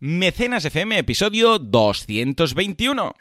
Mecenas FM, episodio 221.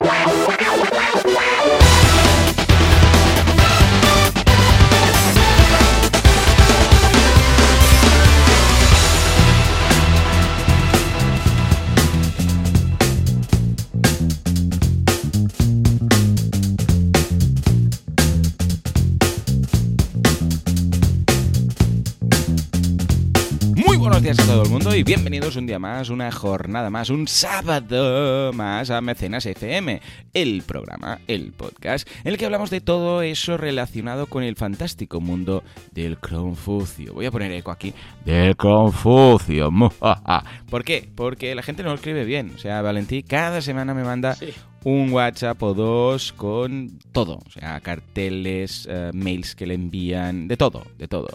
Días a todo el mundo y bienvenidos un día más, una jornada más, un sábado más a Mecenas FM, el programa, el podcast, en el que hablamos de todo eso relacionado con el fantástico mundo del Confucio. Voy a poner eco aquí, del Confucio. ¿Por qué? Porque la gente no lo escribe bien. O sea, Valentín cada semana me manda Sí. un WhatsApp o dos con todo, o sea, carteles, eh, mails que le envían, de todo, de todo.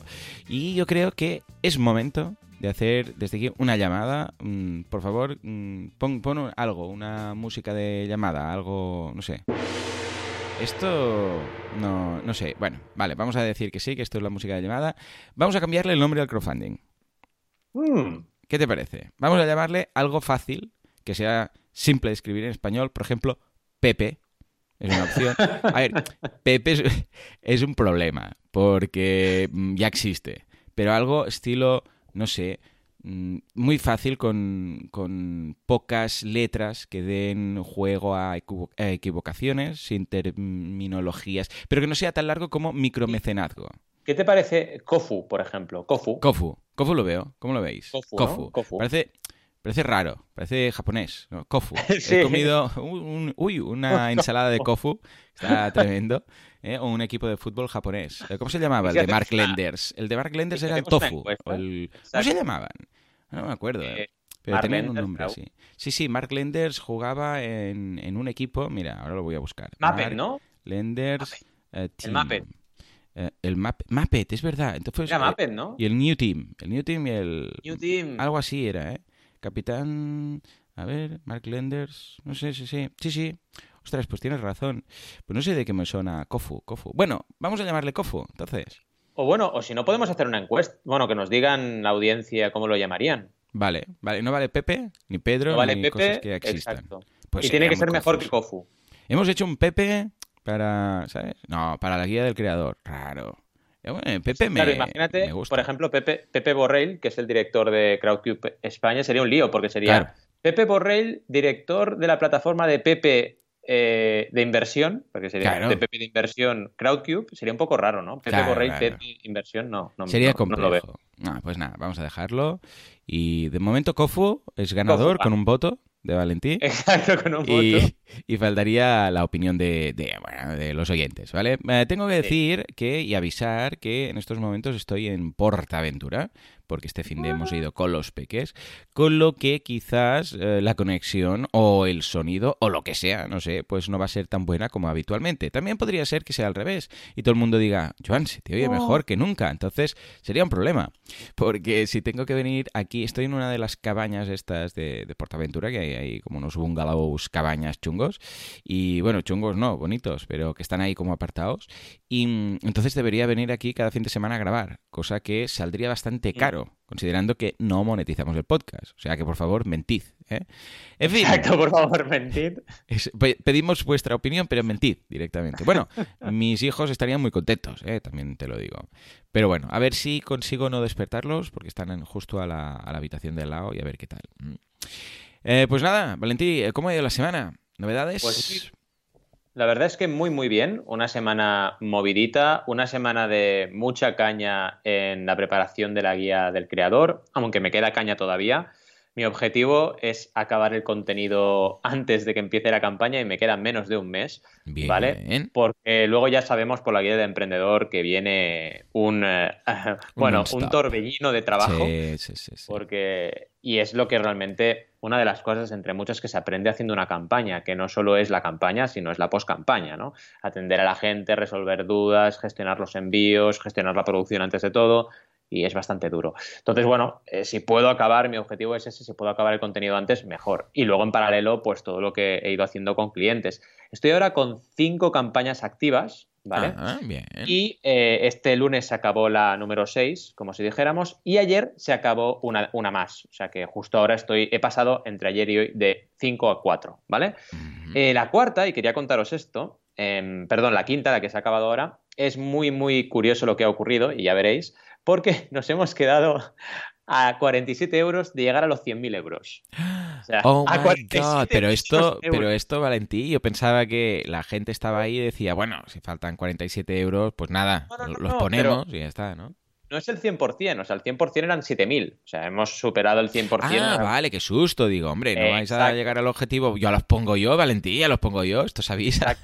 Y yo creo que es momento de hacer desde aquí una llamada. Mm, por favor, mm, pon, pon algo, una música de llamada, algo, no sé. Esto no, no sé. Bueno, vale, vamos a decir que sí, que esto es la música de llamada. Vamos a cambiarle el nombre al crowdfunding. Mm, ¿Qué te parece? Vamos a llamarle algo fácil, que sea simple de escribir en español. Por ejemplo, Pepe. Es una opción. A ver, Pepe es, es un problema, porque mm, ya existe. Pero algo estilo, no sé, mm, muy fácil con, con pocas letras que den juego a, equivo- a equivocaciones, sin terminologías, pero que no sea tan largo como micromecenazgo. ¿Qué te parece Kofu, por ejemplo? Kofu. Kofu. Kofu lo veo. ¿Cómo lo veis? Kofu, ¿no? Kofu. Parece, parece raro. Parece japonés. ¿no? Kofu. Sí. He comido un- un- uy, una ensalada de Kofu. Está tremendo. ¿eh? O un equipo de fútbol japonés. Eh, ¿Cómo se llamaba? El ¿Y si de Mark Lenders. El de Mark Lenders ¿Y si era el tofu. encuesta? o el- ¿Cómo se llamaban? No me acuerdo. eh. Pero Mark tenían un nombre así. Sí, sí, Mark Lenders jugaba en, en un equipo. Mira, ahora lo voy a buscar. Muppet, Mark ¿no? Lenders. eh, El Team. Muppet. Eh, el Muppet, Muppet, es verdad. Entonces, Era eh, Muppet, ¿no? y el New Team. El New Team y el. New Team. Algo así era, ¿eh? Capitán. A ver, Mark Lenders. No sé, sí, sí. Sí, sí. Ostras, pues tienes razón. Pues no sé de qué me suena Kofu. Kofu. Bueno, vamos a llamarle Kofu, entonces. O bueno, o si no podemos hacer una encuesta. Bueno, que nos digan la audiencia cómo lo llamarían. Vale, vale. No vale Pepe, ni Pedro, No vale ni cosas Pepe. que ya existan. Exacto. Pues y tiene que ser mejor que. Kofu. Hemos hecho un Pepe para. ¿Sabes? No, para la guía del creador. Raro. Ya, bueno, Pepe me, Claro, imagínate, me gusta. por ejemplo, Pepe, Pepe Borrell, que es el director de Crowdcube España, sería un lío, porque sería Claro. Pepe Borrell, director de la plataforma de Pepe eh, de inversión, porque sería Claro. de Pepe de inversión Crowdcube, sería un poco raro, ¿no? Pepe Claro, Borrell, claro. Pepe inversión, no. no Sería no- no lo veo. complejo. No, pues nada, vamos a dejarlo. Y de momento Kofu es ganador Kofu, con va. un voto de Valentí. Exacto, con un Y, voto. y faltaría la opinión de, de, bueno, de los oyentes, ¿vale? Eh, tengo que Sí. decir que y avisar que en estos momentos estoy en Portaventura, porque este fin de hemos ido con los peques, con lo que quizás eh, la conexión o el sonido o lo que sea, no sé, pues no va a ser tan buena como habitualmente. También podría ser que sea al revés y todo el mundo diga, Joan, se te oye mejor que nunca, entonces sería un problema, porque si tengo que venir aquí, estoy en una de las cabañas estas de, de Portaventura, que hay, hay como unos bungalows, cabañas chungos, y bueno, chungos no, bonitos, pero que están ahí como apartados, y mm, entonces debería venir aquí cada fin de semana a grabar, cosa que saldría bastante caro, considerando que no monetizamos el podcast, o sea que por favor, mentid, ¿eh? En fin, Exacto, por favor, mentid. es- pedimos vuestra opinión, pero mentid directamente. Bueno, mis hijos estarían muy contentos, ¿eh? también te lo digo. Pero bueno, a ver si consigo no despertarlos, porque están en- justo a la, a la habitación de al lado y a ver qué tal. Mm. Eh, pues nada, Valentí, ¿cómo ha ido la semana? ¿Novedades? Pues sí. La verdad es que muy, muy bien. Una semana movidita, una semana de mucha caña en la preparación de la guía del creador, aunque me queda caña todavía. Mi objetivo es acabar el contenido antes de que empiece la campaña y me queda menos de un mes, Bien. ¿vale? Porque luego ya sabemos por la guía del emprendedor que viene un, eh, bueno, un torbellino de trabajo. Sí, sí, sí, sí. Porque, y es lo que realmente, una de las cosas entre muchas que se aprende haciendo una campaña, que no solo es la campaña, sino es la post-campaña, ¿no? Atender a la gente, resolver dudas, gestionar los envíos, gestionar la producción antes de todo, y es bastante duro. Entonces, bueno, eh, si puedo acabar, mi objetivo es ese, si puedo acabar el contenido antes, mejor. Y luego en paralelo, pues todo lo que he ido haciendo con clientes. Estoy ahora con cinco campañas activas, ¿vale? Ah, bien. Y eh, este lunes se acabó la número 6, como si dijéramos, y ayer se acabó una, una más. O sea que justo ahora estoy, he pasado entre ayer y hoy de 5 a 4, ¿vale? Eh, la cuarta, y quería contaros esto, em, perdón, la quinta, la que se ha acabado ahora, es muy, muy curioso lo que ha ocurrido, y ya veréis, porque nos hemos quedado a 47 euros de llegar a los 100.000 euros. O sea, Oh a my 47 god, pero esto, pero esto, Valentí, yo pensaba que la gente estaba ahí y decía, bueno, si faltan 47 euros, pues nada, No, no, no, los no, ponemos y ya está, ¿no? No es el 100%, o sea, el 100% eran 7.000. O sea, hemos superado el 100%. Ah, vale, qué susto, digo, hombre, no vais a llegar al objetivo, yo los pongo yo, Valentí, ya los pongo yo, esto se avisa.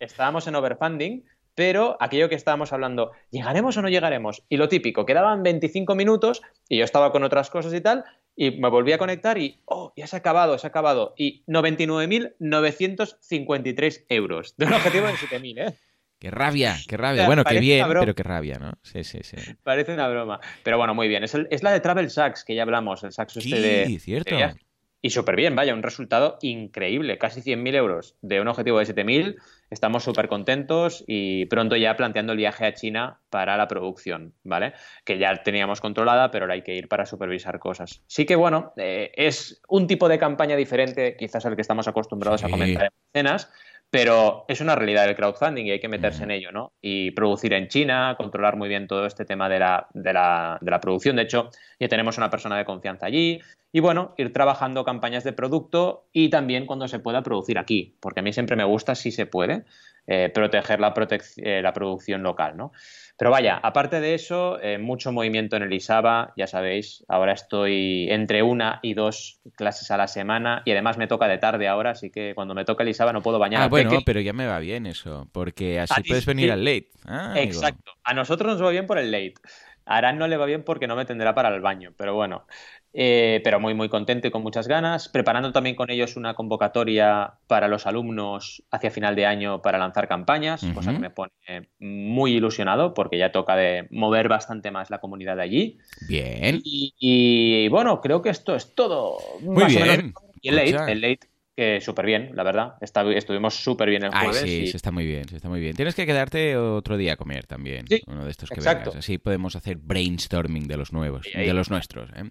Estábamos en overfunding, pero aquello que estábamos hablando, ¿llegaremos o no llegaremos? Y lo típico, quedaban 25 minutos y yo estaba con otras cosas y tal, y me volví a conectar y, oh, ya se ha acabado, se ha acabado. Y 99.953 euros, de un objetivo de 7.000, ¿eh? Qué rabia, qué rabia. sea, Bueno, qué bien, pero qué rabia, ¿no? Sí, sí, sí. Parece una broma. Pero bueno, muy bien. Es, el- es la de Travel Sachs que ya hablamos, el Sachs este de... Sí, cierto. de. Y súper bien, vaya, un resultado increíble, casi 100.000 euros de un objetivo de 7.000. Estamos súper contentos y pronto ya planteando el viaje a China para la producción, ¿vale? Que ya teníamos controlada, pero ahora hay que ir para supervisar cosas. Sí que, bueno, eh, es un tipo de campaña diferente quizás al que estamos acostumbrados Sí. a comentar en escenas, pero es una realidad el crowdfunding y hay que meterse Mm. en ello, ¿no? Y producir en China, controlar muy bien todo este tema de la, de la, de la producción. De hecho, ya tenemos una persona de confianza allí. Y bueno, ir trabajando campañas de producto y también cuando se pueda producir aquí, porque a mí siempre me gusta, si se puede, eh, proteger la, protec- eh, la producción local, ¿no? Pero vaya, aparte de eso, eh, mucho movimiento en el ISABA, ya sabéis, ahora estoy entre una y dos clases a la semana y además me toca de tarde ahora, así que cuando me toca el ISABA no puedo bañar Ah, bueno, pero ya me va bien eso, porque así A ti puedes venir sí. al late. Ah, amigo. Exacto. A nosotros nos va bien por el late. A Arán no le va bien porque no me tendrá para el baño, pero bueno. Eh, pero muy, muy contento y con muchas ganas. Preparando también con ellos una convocatoria para los alumnos hacia final de año para lanzar campañas, cosa Ujú. que me pone muy ilusionado porque ya toca de mover bastante más la comunidad de allí. Bien. Y, y, bueno, creo que esto es todo. Muy más o bien. menos. Y el late, el late que súper bien, la verdad. Está- estuvimos súper bien el Ay, jueves. sí, y- se está muy bien, se está muy bien. Tienes que quedarte otro día a comer también, Sí, uno de estos que exacto. vengas. Así podemos hacer brainstorming de los nuevos, Ahí, ahí. de los nuestros. ¿eh?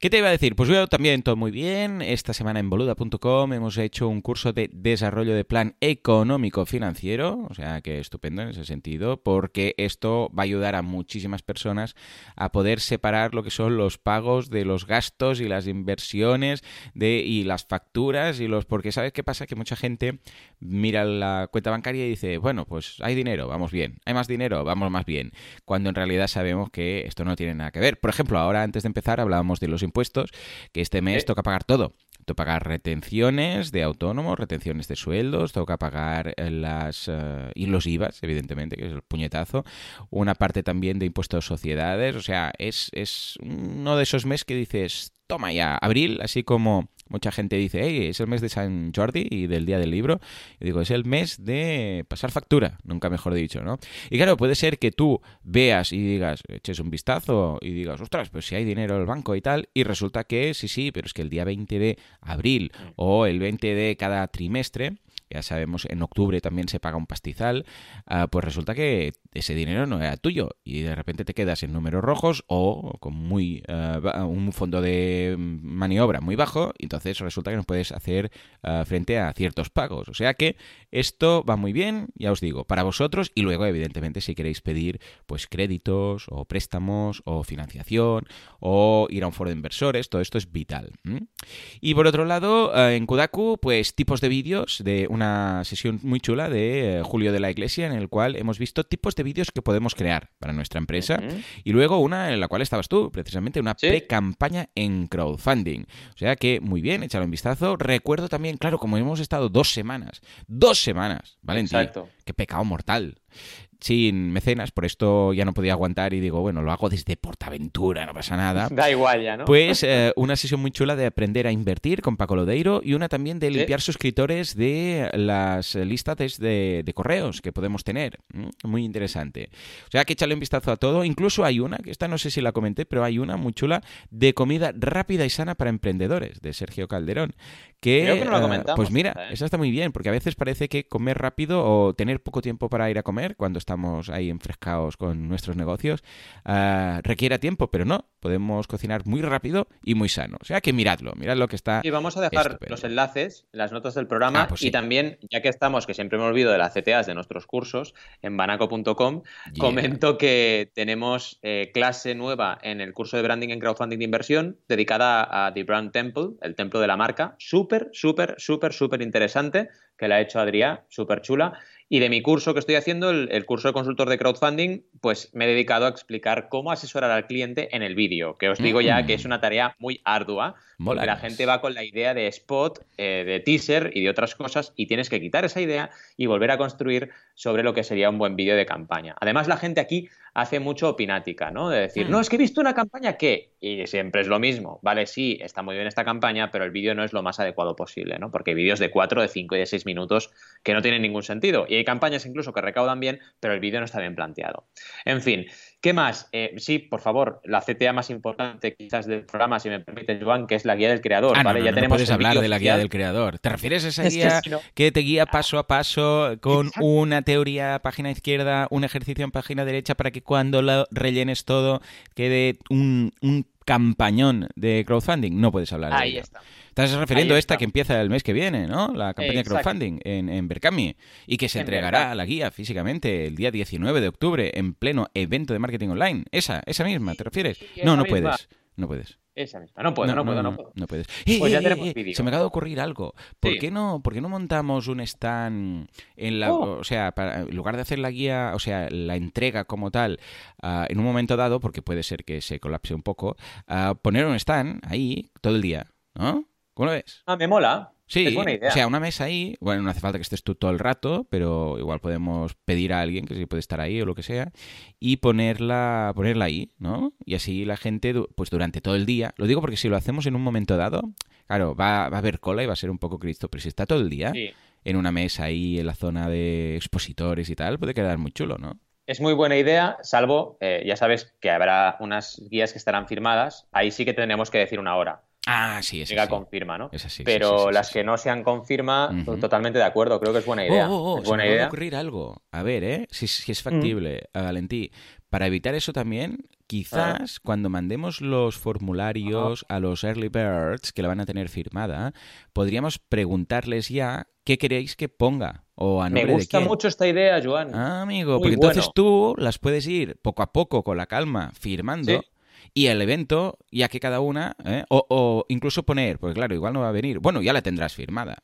¿Qué te iba a decir? Pues yo también todo muy bien. Esta semana en boluda.com hemos hecho un curso de desarrollo de plan económico financiero, o sea que estupendo en ese sentido, porque esto va a ayudar a muchísimas personas a poder separar lo que son los pagos de los gastos y las inversiones de y las facturas y porque sabes qué pasa que mucha gente mira la cuenta bancaria y dice, bueno, pues hay dinero, vamos bien. Hay más dinero, vamos más bien. Cuando en realidad sabemos que esto no tiene nada que ver. Por ejemplo, ahora antes de empezar hablábamos de los impuestos, que este mes toca pagar todo. Toca pagar retenciones de autónomos, retenciones de sueldos, toca pagar eh, las eh, y los IVAs, evidentemente, que es el puñetazo. Una parte también de impuestos de sociedades. O sea, es, es uno de esos meses que dices, toma ya, abril, así como mucha gente dice, hey, es el mes de San Jordi y del Día del Libro. Y digo, es el mes de pasar factura, nunca mejor dicho, ¿no? Y claro, puede ser que tú veas y digas, eches un vistazo y digas, ostras, pues si hay dinero en el banco y tal, y resulta que sí, sí, pero es que el día 20 de abril o el 20 de cada trimestre, ya sabemos, en octubre también se paga un pastizal, ah, pues resulta que ese dinero no era tuyo y de repente te quedas en números rojos o con muy ba- un fondo de maniobra muy bajo entonces resulta que no puedes hacer ah, frente a ciertos pagos. O sea que esto va muy bien, ya os digo, para vosotros y luego evidentemente si queréis pedir pues créditos o préstamos o financiación o ir a un foro de inversores, todo esto es vital. Y por otro lado, eh, en Kudaku, pues tipos de vídeos de una sesión muy chula de eh, Julio de la Iglesia en el cual hemos visto tipos de vídeos que podemos crear para nuestra empresa y luego una en la cual estabas tú, precisamente una Sí. pre-campaña en crowdfunding. O sea que muy bien, échale un vistazo. Recuerdo también, claro, como hemos estado dos semanas, dos semanas, Valentín, Exacto. qué pecado mortal. Sin mecenas, por esto ya no podía aguantar y digo, bueno, lo hago desde Portaventura, no pasa nada. Da igual ya, ¿no? Pues eh, una sesión muy chula de aprender a invertir con Paco Lodeiro y una también de Sí. limpiar suscriptores de las listas de, de correos que podemos tener. Mm, Muy interesante. O sea que échale un vistazo a todo. Incluso hay una, que esta no sé si la comenté, pero hay una muy chula de comida rápida y sana para emprendedores de Sergio Calderón. Que, Creo que no la eh, comentamos pues mira, ¿eh? esa está muy bien, porque a veces parece que comer rápido o tener tener poco tiempo para ir a comer cuando estamos ahí enfrescados con nuestros negocios uh, requiera tiempo, pero no, podemos cocinar muy rápido y muy sano. O sea que miradlo, mirad lo que está. Y vamos a dejar estupendo. los enlaces en las notas del programa Ah, pues sí. y también, ya que estamos, que siempre me olvido de las CTAs de nuestros cursos, en banaco.com, Yeah. comento que tenemos eh, clase nueva en el curso de branding en crowdfunding de inversión dedicada a The Brand Temple, el templo de la marca. Súper, súper, súper, súper interesante, que la ha hecho Adrián, súper chula. Y de mi curso que estoy haciendo, el, el curso de consultor de crowdfunding, pues me he dedicado a explicar cómo asesorar al cliente en el vídeo, que os digo ya Mm. que es una tarea muy ardua, porque la gente va con la idea de spot, eh, de teaser y de otras cosas, y tienes que quitar esa idea y volver a construir sobre lo que sería un buen vídeo de campaña. Además, la gente aquí hace mucho opinática, ¿no? De decir, Mm. no, es que he visto una campaña que, y siempre es lo mismo, vale, sí, está muy bien esta campaña, pero el vídeo no es lo más adecuado posible, ¿no? Porque hay vídeos de 4, de 5 y de 6 minutos que no tienen ningún sentido. Y hay campañas incluso que recaudan bien, pero el vídeo no está bien planteado. En fin, ¿qué más? Eh, sí, por favor, la CTA más importante quizás del programa, si me permite, Joan, que es la guía del creador, Ah, no, ¿vale? no, ya no, tenemos puedes hablar de la guía del creador. ¿Te refieres a esa Es guía que te guía paso a paso con Exacto. una teoría página izquierda, un ejercicio en página derecha para que cuando lo rellenes todo quede un, un campañón de crowdfunding? No puedes hablar de Ahí ello. está. Estás refiriendo a esta que empieza el mes que viene, ¿no? La campaña Exacto. crowdfunding en, en Berkami y que se En entregará Berkami. la guía físicamente el día 19 de octubre en pleno evento de marketing online. Esa, esa misma, ¿te refieres? sí, no, no misma. puedes. No puedes. Esa misma. No puedo, no, puedo, no, puedo. no puedes. ¡Eh, Pues ya eh, tenemos eh, eh! vídeo. Se me acaba de ocurrir algo. ¿Por, Sí. qué no, ¿Por qué no montamos un stand en la. Oh. O sea, para, en lugar de hacer la guía, o sea, la entrega como tal, ah, en un momento dado, porque puede ser que se colapse un poco, ah, poner un stand ahí todo el día, ¿no? ¿Cómo lo ves? Ah, me mola. Sí, o sea, una mesa ahí, bueno, no hace falta que estés tú todo el rato, pero igual podemos pedir a alguien que sí puede estar ahí o lo que sea y ponerla, ponerla ahí, ¿no? Y así la gente, pues durante todo el día, lo digo porque si lo hacemos en un momento dado, claro, va, va a haber cola y va a ser un poco cristo, pero si está todo el día Sí. en una mesa ahí en la zona de expositores y tal, puede quedar muy chulo, ¿no? Es muy buena idea, salvo, eh, ya sabes que habrá unas guías que estarán firmadas. Ahí sí que tendremos que decir una hora. Ah, sí, esa Llega sí. confirma, ¿no? Esa sí, Pero sí, sí, sí, las que no sean confirma, Ujú. totalmente de acuerdo. Creo que es buena idea. Oh, oh, oh, es se buena me idea. ocurrir algo. A ver, ¿eh? Si, si Mm. es factible, a Valentí. Para evitar eso también, Ah. quizás cuando mandemos los formularios a los early birds, que la van a tener firmada, podríamos preguntarles ya qué queréis que ponga o a Me de gusta quién. mucho esta idea, Joan. Ah, amigo, Muy porque entonces tú las puedes ir poco a poco, con la calma, firmando. Sí. Y el evento, ya que cada una, ¿eh? o, o incluso poner, porque claro, igual no va a venir. Bueno, ya la tendrás firmada.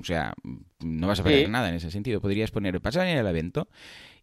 O sea, no vas a perder Sí. nada en ese sentido. Podrías poner, pasa en el evento.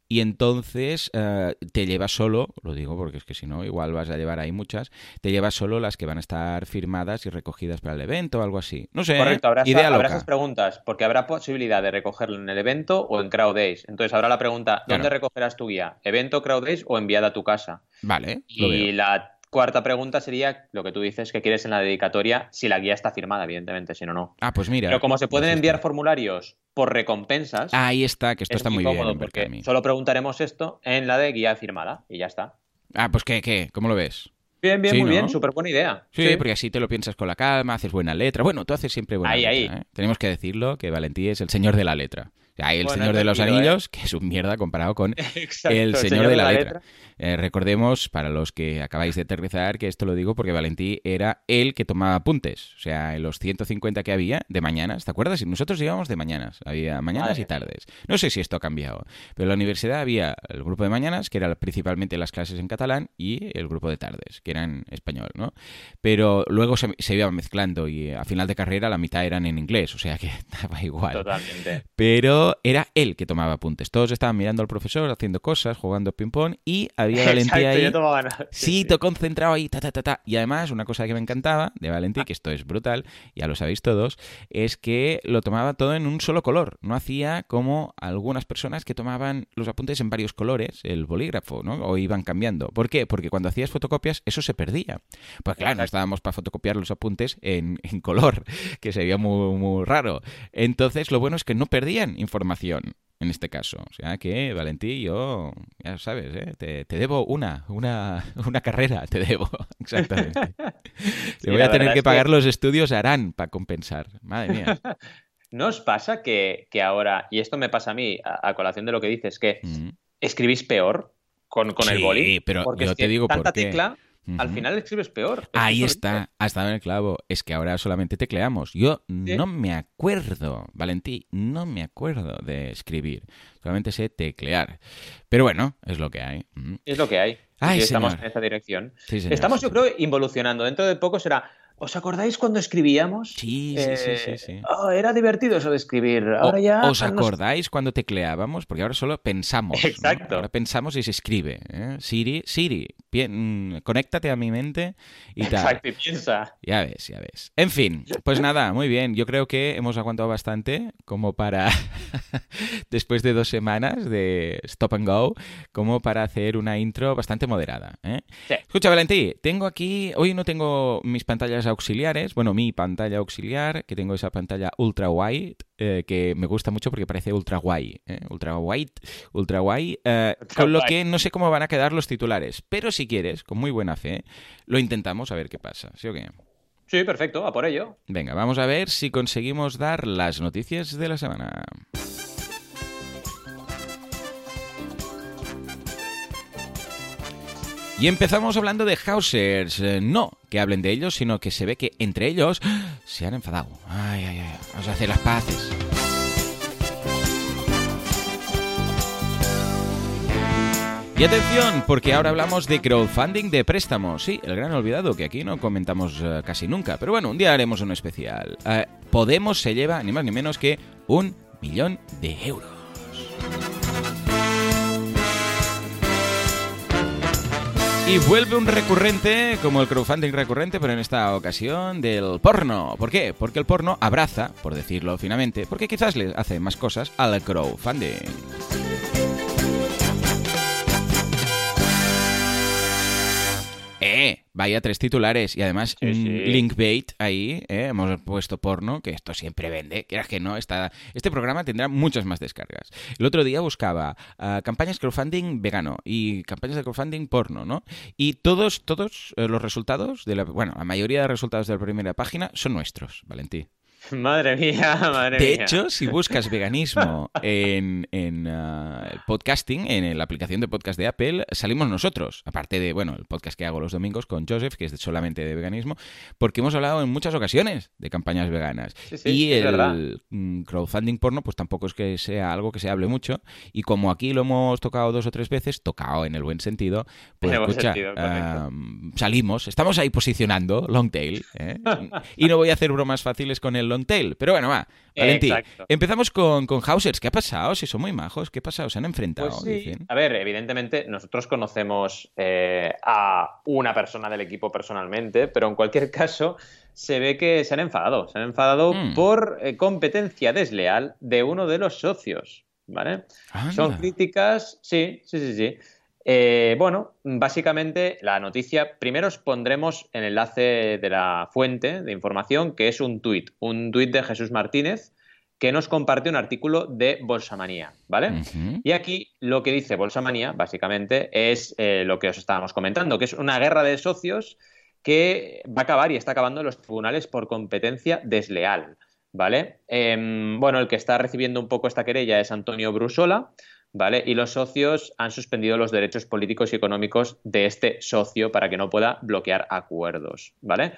Y entonces eh, te llevas solo, lo digo porque es que si no, igual vas a llevar ahí muchas, te llevas solo las que van a estar firmadas y recogidas para el evento o algo así. No sé, ¿eh? Correcto, habrá, idea habrá esas preguntas, porque habrá posibilidad de recogerlo en el evento o en Crowd Days. Entonces habrá la pregunta, ¿dónde Claro. recogerás tu guía? ¿Evento, Crowd Days o enviada a tu casa? Vale, lo Y veo. la cuarta pregunta sería lo que tú dices que quieres en la dedicatoria, si la guía está firmada, evidentemente, si no, no. Ah, pues mira. Pero como se pueden pues enviar esto. formularios por recompensas, Ahí está, que esto es está muy, bien en porque solo preguntaremos esto en la de guía firmada y ya está. Ah, pues ¿qué, qué? ¿Cómo lo ves? Bien, bien, Sí, muy ¿no? bien, súper buena idea. Sí, porque así te lo piensas con la calma, haces buena letra. Bueno, tú haces siempre buena Ahí, letra. ahí. ¿eh? Tenemos que decirlo que Valentí es el señor de la letra. Hay el Bueno, señor de los ¿eh? anillos, que es un mierda comparado con Exacto, el señor, de la, letra. Eh, recordemos, para los que acabáis de aterrizar, que esto lo digo porque Valentí era el que tomaba apuntes. O sea, en los 150 que había de mañanas, ¿te acuerdas? Y nosotros íbamos de mañanas. Había mañanas Madre y tardes. No sé si esto ha cambiado. Pero en la universidad había el grupo de mañanas, que era principalmente las clases en catalán, y el grupo de tardes, que eran en español, ¿no? Pero luego se, se iba mezclando y a final de carrera la mitad eran en inglés. O sea que daba igual. Totalmente. Pero era él que tomaba apuntes. Todos estaban mirando al profesor, haciendo cosas, jugando ping-pong y había Valentí Exacto, ahí. yo tomaba. Sí, todo concentrado ahí, ta, ta, ta, ta. Y además, una cosa que me encantaba de Valentí, que esto es brutal, ya lo sabéis todos, es que lo tomaba todo en un solo color. No hacía como algunas personas que tomaban los apuntes en varios colores, el bolígrafo, ¿no? O iban cambiando. ¿Por qué? Porque cuando hacías fotocopias, eso se perdía. Pues claro, no estábamos para fotocopiar los apuntes en, en color, que sería muy, muy raro. Entonces, lo bueno es que no perdían información en este caso. O sea que, Valentí, yo, ya sabes, ¿eh? te, te debo una, una, una carrera, te debo, exactamente. Sí, Le voy a tener que es pagar los estudios a Arán para compensar. Madre mía. ¿No os pasa que, ahora, y esto me pasa a mí, a, colación de lo que dices, que mm. escribís peor con, con el boli? pero yo te digo tanta por qué. tecla al final escribes peor. Ahí está, ha estado en el clavo. Es que ahora solamente tecleamos. Yo no me acuerdo, Valentí, no me acuerdo de escribir. Solamente sé teclear. Pero bueno, es lo que hay. Es lo que hay. estamos en esa dirección. estamos, yo creo, involucionando. Dentro de poco será ¿Os acordáis cuando escribíamos? Sí, sí, sí, sí, sí. Oh, era divertido eso de escribir. Ahora ya. ¿Os acordáis cuando tecleábamos? Porque ahora solo pensamos. Exacto. Ahora pensamos y se escribe. ¿eh? Siri, Siri, conéctate a mi mente y tal. Exacto, y piensa. Ya ves, ya ves. En fin, pues nada, muy bien. Yo creo que hemos aguantado bastante como para, después de dos semanas de stop and go, como para hacer una intro bastante moderada. ¿eh? Escucha, Valentí, tengo aquí, hoy no tengo mis pantallas auxiliares, bueno, mi pantalla auxiliar, que tengo esa pantalla ultra wide, eh, que me gusta mucho porque parece ultra guay, ¿eh? ultra wide, ultra guay, eh, con lo que no sé cómo van a quedar los titulares, pero si quieres, con muy buena fe, lo intentamos a ver qué pasa, ¿sí o qué? Sí, perfecto, a por ello. Venga, vamos a ver si conseguimos dar las noticias de la semana. Y empezamos hablando de Hausers. Eh, no que hablen de ellos, sino que se ve que entre ellos se han enfadado. Ay, ay, ay. Vamos a hacer las paces. Y atención, porque ahora hablamos de crowdfunding de préstamos. Sí, el gran olvidado que aquí no comentamos eh, casi nunca. Pero bueno, un día haremos uno especial. Eh, Podemos se lleva ni más ni menos que un millón de euros. Y vuelve un recurrente, como el crowdfunding recurrente, pero en esta ocasión del porno. ¿Por qué? Porque el porno abraza, por decirlo finamente, porque quizás le hace más cosas al crowdfunding. Eh, vaya tres titulares y además un link bait ahí, eh, hemos puesto porno, que esto siempre vende, quieras que no, está, este programa tendrá muchas más descargas. El otro día buscaba uh, campañas crowdfunding vegano y campañas de crowdfunding porno, ¿no? Y todos, todos eh, los resultados, de la, bueno, la mayoría de resultados de la primera página son nuestros, Valentí. Madre mía, madre mía. De hecho, si buscas veganismo en, en uh, el podcasting, en la aplicación de podcast de Apple, salimos nosotros. Aparte de, bueno, el podcast que hago los domingos con Joseph, que es solamente de veganismo, porque hemos hablado en muchas ocasiones de campañas veganas. y el mm, crowdfunding porno, pues tampoco es que sea algo que se hable mucho. Y como aquí lo hemos tocado dos o tres veces, tocado en el buen sentido, pues escucha, salimos, estamos ahí posicionando long tail. ¿eh? y no voy a hacer bromas fáciles con el long tail. Pero bueno, va. Valentín, empezamos con, con Hausers. ¿Qué ha pasado? Si son muy majos, ¿qué ha pasado? ¿Se han enfrentado? Pues a ver, evidentemente nosotros conocemos eh, a una persona del equipo personalmente, pero en cualquier caso se ve que se han enfadado. Se han enfadado hmm. por eh, competencia desleal de uno de los socios. ¿Vale? Son críticas, sí, sí, sí, sí. Eh, bueno, básicamente la noticia, primero os pondremos el enlace de la fuente de información, que es un tuit, un tuit de Jesús Martínez, que nos comparte un artículo de Bolsamanía, ¿vale? Y aquí lo que dice Bolsamanía, básicamente, es eh, lo que os estábamos comentando, que es una guerra de socios que va a acabar y está acabando en los tribunales por competencia desleal, ¿vale? Em, bueno, el que está recibiendo un poco esta querella es Antonio Brusola, ¿vale? Y los socios han suspendido los derechos políticos y económicos de este socio para que no pueda bloquear acuerdos, ¿vale?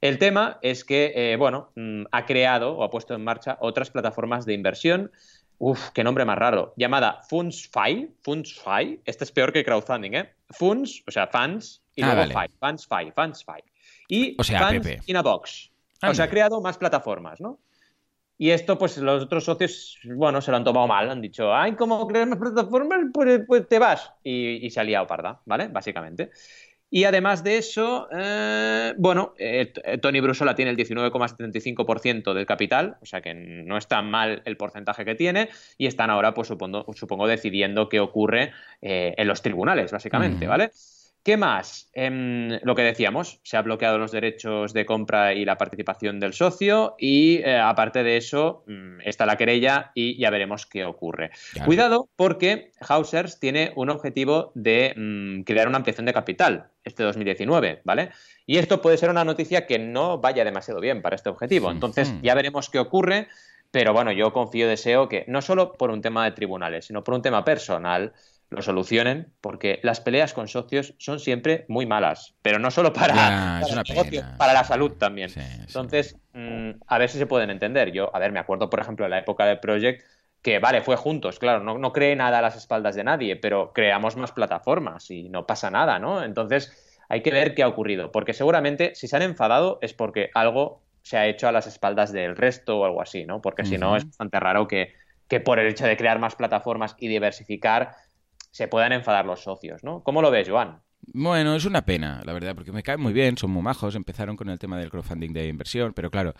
El tema es que, eh, bueno, mm, ha creado o ha puesto en marcha otras plataformas de inversión. Uf, qué nombre más raro. Llamada FundsFi. FundsFi. Este es peor que crowdfunding, ¿eh? Funds, o sea, fans y ah, luego Fi. FundsFi, FundsFi. Y o sea, Fans in a Box. O sea, ha creado más plataformas, ¿no? Y esto, pues los otros socios, bueno, se lo han tomado mal. Han dicho, ay, ¿cómo creas más plataformas? Pues, pues, te vas. Y, se ha liado parda, ¿vale? Básicamente. Y además de eso, eh, bueno, eh, Tony Brusola tiene el 19,75% del capital, o sea que no es tan mal el porcentaje que tiene, y están ahora, pues supongo, supongo decidiendo qué ocurre eh, en los tribunales, básicamente, ¿vale? ¿Qué más? Em, lo que decíamos, se ha bloqueado los derechos de compra y la participación del socio y eh, aparte de eso mm, está la querella y ya veremos qué ocurre. Cuidado porque Hausers tiene un objetivo de mm, crear una ampliación de capital este 2019, ¿vale? Y esto puede ser una noticia que no vaya demasiado bien para este objetivo. Entonces ya veremos qué ocurre Pero bueno, yo confío, deseo que no solo por un tema de tribunales, sino por un tema personal, lo solucionen, porque las peleas con socios son siempre muy malas, pero no solo para, para, la salud también. Entonces, mm, a ver si se pueden entender. Yo, a ver, me acuerdo, por ejemplo, de la época de Project, que vale, fue juntos, claro, no, no cree nada a las espaldas de nadie, pero creamos más plataformas y no pasa nada, ¿no? Entonces, hay que ver qué ha ocurrido, porque seguramente si se han enfadado es porque algo se ha hecho a las espaldas del resto o algo así, ¿no? Porque si no, es bastante raro que, que por el hecho de crear más plataformas y diversificar se puedan enfadar los socios, ¿no? ¿Cómo lo ves, Joan? Bueno, es una pena, la verdad, porque me caen muy bien, son muy majos, empezaron con el tema del crowdfunding de inversión, pero claro,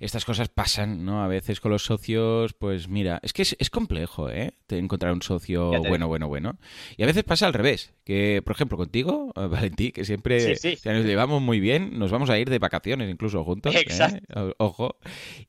estas cosas pasan, ¿no? A veces con los socios, pues mira, es que es, complejo, ¿eh? encontrar un socio bueno, bueno, bueno. Y a veces pasa al revés, que por ejemplo contigo, Valentí, que siempre nos llevamos muy bien, nos vamos a ir de vacaciones incluso juntos, ¿eh? Exacto. Ojo.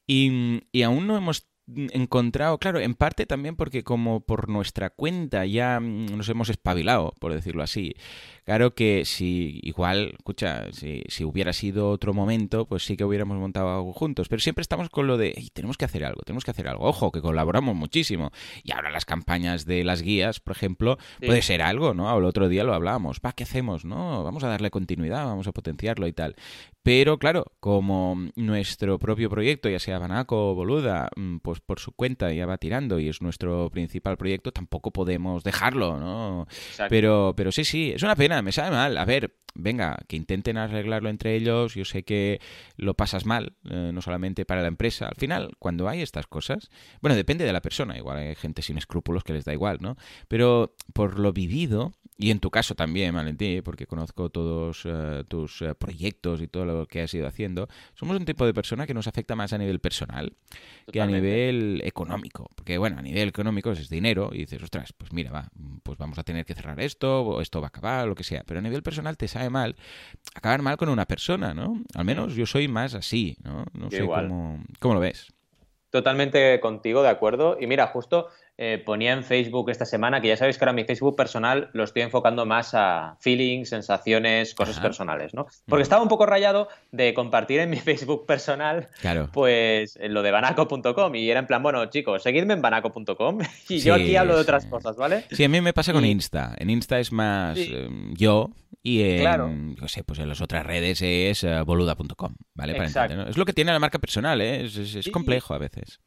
Y, y aún no hemos encontrado, claro, en parte también porque como por nuestra cuenta ya mm, nos hemos espabilado, por decirlo así. Claro que si igual, escucha, si, si hubiera sido otro momento, pues sí que hubiéramos montado algo juntos, pero siempre estamos con lo de, tenemos que hacer algo, tenemos que hacer algo. Ojo, que colaboramos muchísimo. Y ahora las campañas de las guías, por ejemplo, puede ser algo, ¿no? El otro día lo hablábamos, va, ¿qué hacemos? No, vamos a darle continuidad, vamos a potenciarlo y tal. Pero claro, como nuestro propio proyecto, ya sea Banaco o Boluda, mm, pues por su cuenta ya va tirando y es nuestro principal proyecto, tampoco podemos dejarlo, ¿no? Pero, pero sí, sí, es una pena, me sabe mal. A ver, venga, que intenten arreglarlo entre ellos, yo sé que lo pasas mal, eh, no solamente para la empresa. Al final, cuando hay estas cosas, bueno, depende de la persona, igual hay gente sin escrúpulos que les da igual, ¿no? Pero por lo vivido, y en tu caso también, Valentín, porque conozco todos eh, tus eh, proyectos y todo lo que has ido haciendo, somos un tipo de persona que nos afecta más a nivel personal que a nivel económico. Porque, bueno, a nivel económico es dinero y dices, ostras, pues mira, va, pues vamos a tener que cerrar esto, o esto va a acabar, lo que sea. Pero a nivel personal te sabe mal acabar mal con una persona, ¿no? Al menos yo soy más así, ¿no? No sé cómo, cómo lo ves. Totalmente contigo, de acuerdo. Y mira, justo eh, ponía en Facebook esta semana que ya sabéis que ahora mi Facebook personal lo estoy enfocando más a feelings, sensaciones, cosas personales, ¿no? Porque estaba un poco rayado de compartir en mi Facebook personal, pues lo de banaco.com y era en plan, bueno, chicos, seguidme en banaco.com y yo aquí hablo de otras cosas, ¿vale? Sí, a mí me pasa con Insta. En Insta es más em, yo y en, sé, pues en las otras redes es eh, boluda.com, ¿vale? Es lo que tiene la marca personal, ¿eh? es complejo a veces.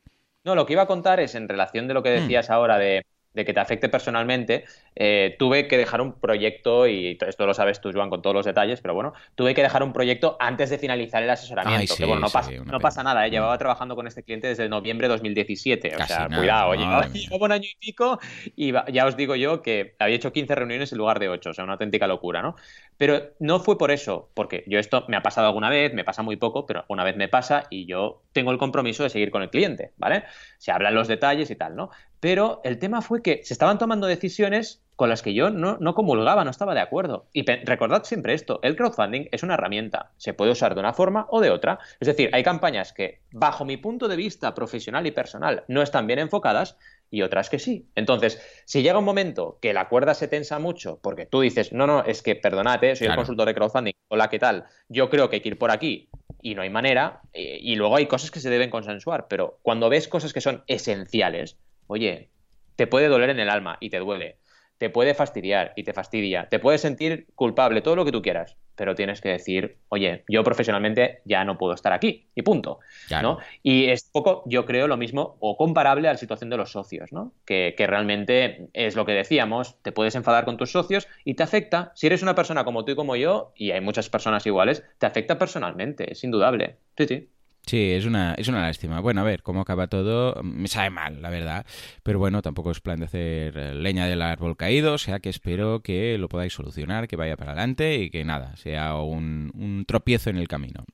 No, lo que iba a contar es en relación de lo que hmm. decías ahora de, de, que te afecte personalmente, eh, tuve que dejar un proyecto, y esto lo sabes tú, Joan, con todos los detalles, pero bueno, tuve que dejar un proyecto antes de finalizar el asesoramiento. que bueno, no, pasa, no pasa nada, ¿eh? llevaba trabajando con este cliente desde noviembre de 2017. o sea, cuidado, llevaba, un año y pico y ya os digo yo que había hecho 15 reuniones en lugar de 8, o sea, una auténtica locura, ¿no? Pero no fue por eso, porque yo esto me ha pasado alguna vez, me pasa muy poco, pero una vez me pasa y yo tengo el compromiso de seguir con el cliente, ¿vale? Se hablan los detalles y tal, ¿no? Pero el tema fue que se estaban tomando decisiones con las que yo no, no, comulgaba, no estaba de acuerdo. Y recordad siempre esto, el crowdfunding es una herramienta, se puede usar de una forma o de otra. Es decir, hay campañas que, bajo mi punto de vista profesional y personal, no están bien enfocadas y otras que sí. Entonces, si llega un momento que la cuerda se tensa mucho, porque tú dices, no, no, es que perdonate, soy el consultor de crowdfunding, hola, ¿qué tal? Yo creo que hay que ir por aquí y no hay manera, eh, y luego hay cosas que se deben consensuar, pero cuando ves cosas que son esenciales, oye, te puede doler en el alma y te duele te puede fastidiar y te fastidia, te puedes sentir culpable, todo lo que tú quieras, pero tienes que decir, oye, yo profesionalmente ya no puedo estar aquí y punto, ¿no? Y es poco, yo creo, lo mismo o comparable a la situación de los socios, ¿no? Que, que, realmente es lo que decíamos, te puedes enfadar con tus socios y te afecta, si eres una persona como tú y como yo, y hay muchas personas iguales, te afecta personalmente, es indudable. Sí, sí. Sí, es una, es una lástima. Bueno, a ver cómo acaba todo. Me sabe mal, la verdad. Pero bueno, tampoco es plan de hacer eh, leña del árbol caído. O sea que espero que lo podáis solucionar, que vaya para adelante y que nada, sea un, un tropiezo en el camino.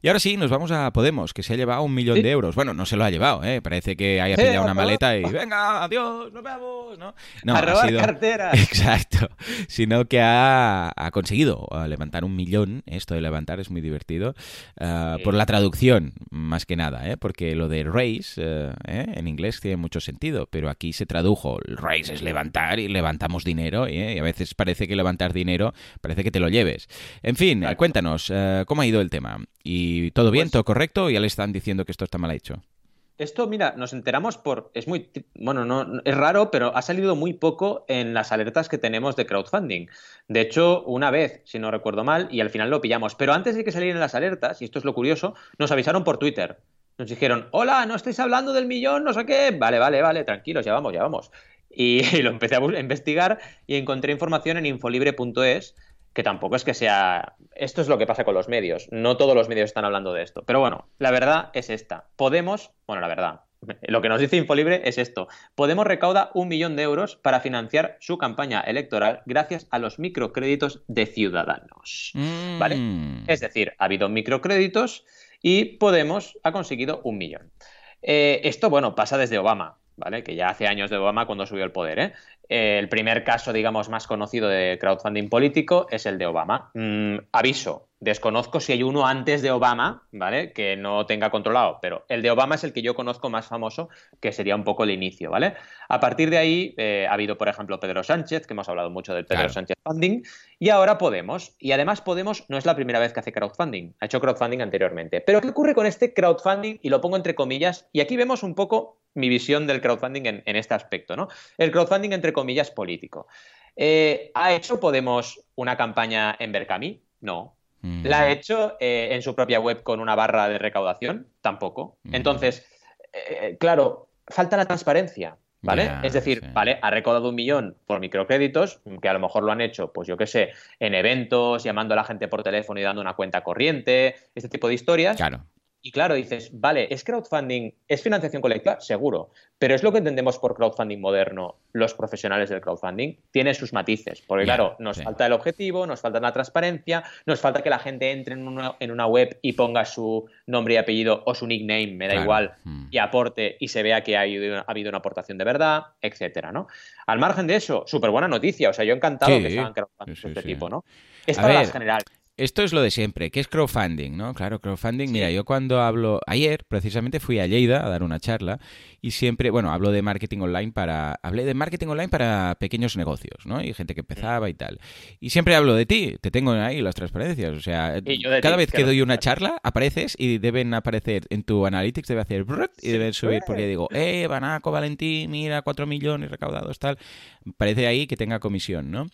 Y ahora sí, nos vamos a Podemos, que se ha llevado un millón de euros. Bueno, no se lo ha llevado, ¿eh? Parece que haya pillado una maleta y venga, adiós, nos vemos. No, no a robar carteras. Exacto. Sino que ha, ha conseguido uh, levantar un millón. Esto de levantar es muy divertido. Uh, por la traducción más que nada, ¿eh? porque lo de raise eh, ¿eh? en inglés tiene mucho sentido, pero aquí se tradujo, raise es levantar y levantamos dinero, y a veces parece que levantar dinero parece que te lo lleves. En fin, cuéntanos, ¿cómo ha ido el tema? ¿Y todo bien, pues todo correcto? ¿O ya le están diciendo que esto está mal hecho? Esto, mira, nos enteramos por. Es muy. Bueno, no, es raro, pero ha salido muy poco en las alertas que tenemos de crowdfunding. De hecho, una vez, si no recuerdo mal, y al final lo pillamos. Pero antes de que salieran las alertas, y esto es lo curioso, nos avisaron por Twitter. Nos dijeron, hola, no estáis hablando del millón, no sé qué. Vale, vale, vale, tranquilos, ya vamos, ya vamos. Y, y lo empecé a investigar y encontré información en infolibre.es que tampoco es que sea... Esto es lo que pasa con los medios. No todos los medios están hablando de esto. Pero bueno, la verdad es esta. Podemos, bueno, la verdad, lo que nos dice Infolibre es esto. Podemos recauda un millón de euros para financiar su campaña electoral gracias a los microcréditos de ciudadanos. ¿Vale? Mm. Es decir, ha habido microcréditos y Podemos ha conseguido un millón. Eh, esto, bueno, pasa desde Obama. ¿Vale? Que ya hace años de Obama cuando subió el poder, ¿eh? El primer caso, digamos, más conocido de crowdfunding político es el de Obama. Mm, aviso, desconozco si hay uno antes de Obama, ¿vale? Que no tenga controlado, pero el de Obama es el que yo conozco más famoso, que sería un poco el inicio, ¿vale? A partir de ahí eh, ha habido, por ejemplo, Pedro Sánchez, que hemos hablado mucho del Pedro Claro. Sánchez Funding, y ahora Podemos. Y además Podemos no es la primera vez que hace crowdfunding, ha hecho crowdfunding anteriormente. Pero ¿qué ocurre con este crowdfunding? Y lo pongo entre comillas, y aquí vemos un poco mi visión del crowdfunding en, en este aspecto, ¿no? El crowdfunding entre comillas político. Eh, ¿Ha hecho Podemos una campaña en Berkami? No. Mm. ¿La ha hecho eh, en su propia web con una barra de recaudación? Tampoco. Mm. Entonces, eh, claro, falta la transparencia. ¿Vale? Es decir, sí. vale, ha recaudado un millón por microcréditos, que a lo mejor lo han hecho, pues yo qué sé, en eventos, llamando a la gente por teléfono y dando una cuenta corriente, este tipo de historias. Claro. Y claro, dices, vale, ¿es crowdfunding, es financiación colectiva? Seguro. Pero es lo que entendemos por crowdfunding moderno, los profesionales del crowdfunding. Tiene sus matices. Porque claro, nos falta el objetivo, nos falta la transparencia, nos falta que la gente entre en una, en una web y ponga su nombre y apellido o su nickname, me da Claro. igual, Mm. y aporte y se vea que ha habido, ha habido una aportación de verdad, etcétera, ¿no? Al margen de eso, súper buena noticia. O sea, yo encantado Sí. que se hagan crowdfunding Sí, de este tipo, ¿no? Es A para ver, las generales. Esto es lo de siempre, que es crowdfunding, ¿no? Claro, crowdfunding. Mira, yo cuando hablo, ayer precisamente fui a Lleida a dar una charla y siempre, bueno, hablo de marketing online para, hablé de marketing online para pequeños negocios, ¿no? Y gente que empezaba y tal. Y siempre hablo de ti, te tengo ahí las transparencias, o sea, cada ti, vez que doy una charla apareces y deben aparecer en tu analytics, debe hacer brrrt y deben subir porque digo, eh, Banaco, Valentín, mira, cuatro millones recaudados, tal. Parece ahí que tenga comisión, ¿no?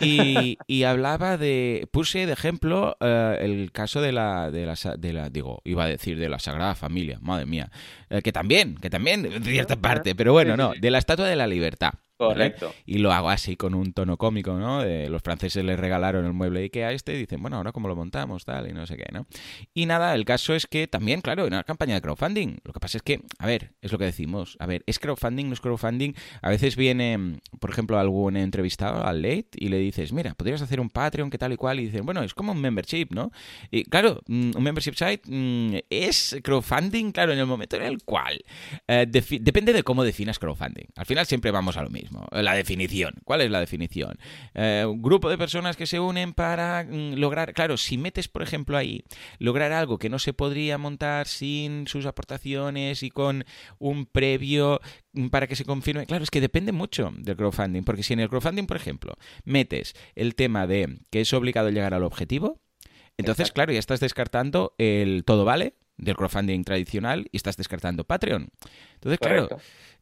Y, y hablaba de, puse de ejemplo eh, el caso de la, de la, sa- de la, digo, iba a decir de la Sagrada Familia, madre mía, eh, que también, que también, en cierta parte, pero bueno, no, de la Estatua de la Libertad. ¿Vale? Correcto. Y lo hago así con un tono cómico, ¿no? De los franceses les regalaron el mueble IKEA este y dicen, bueno, ahora cómo lo montamos, tal, y no sé qué, ¿no? Y nada, el caso es que también, claro, en una campaña de crowdfunding, lo que pasa es que, a ver, es lo que decimos, a ver, ¿es crowdfunding, no es crowdfunding? A veces viene, por ejemplo, algún entrevistado al late y le dices, mira, podrías hacer un Patreon, que tal y cual, y dicen, bueno, es como un membership, ¿no? Y claro, mm, un membership site mm, es crowdfunding, claro, en el momento en el cual eh, depende de cómo definas crowdfunding. Al final siempre vamos a lo mismo. La definición. ¿Cuál es la definición? Eh, un grupo de personas que se unen para mm, lograr, claro, si metes, por ejemplo, ahí, lograr algo que no se podría montar sin sus aportaciones y con un previo mm, para que se confirme. Claro, es que depende mucho del crowdfunding, porque si en el crowdfunding, por ejemplo, metes el tema de que es obligado llegar al objetivo, entonces, Exacto. claro, ya estás descartando el todo vale del crowdfunding tradicional y estás descartando Patreon. Entonces, claro,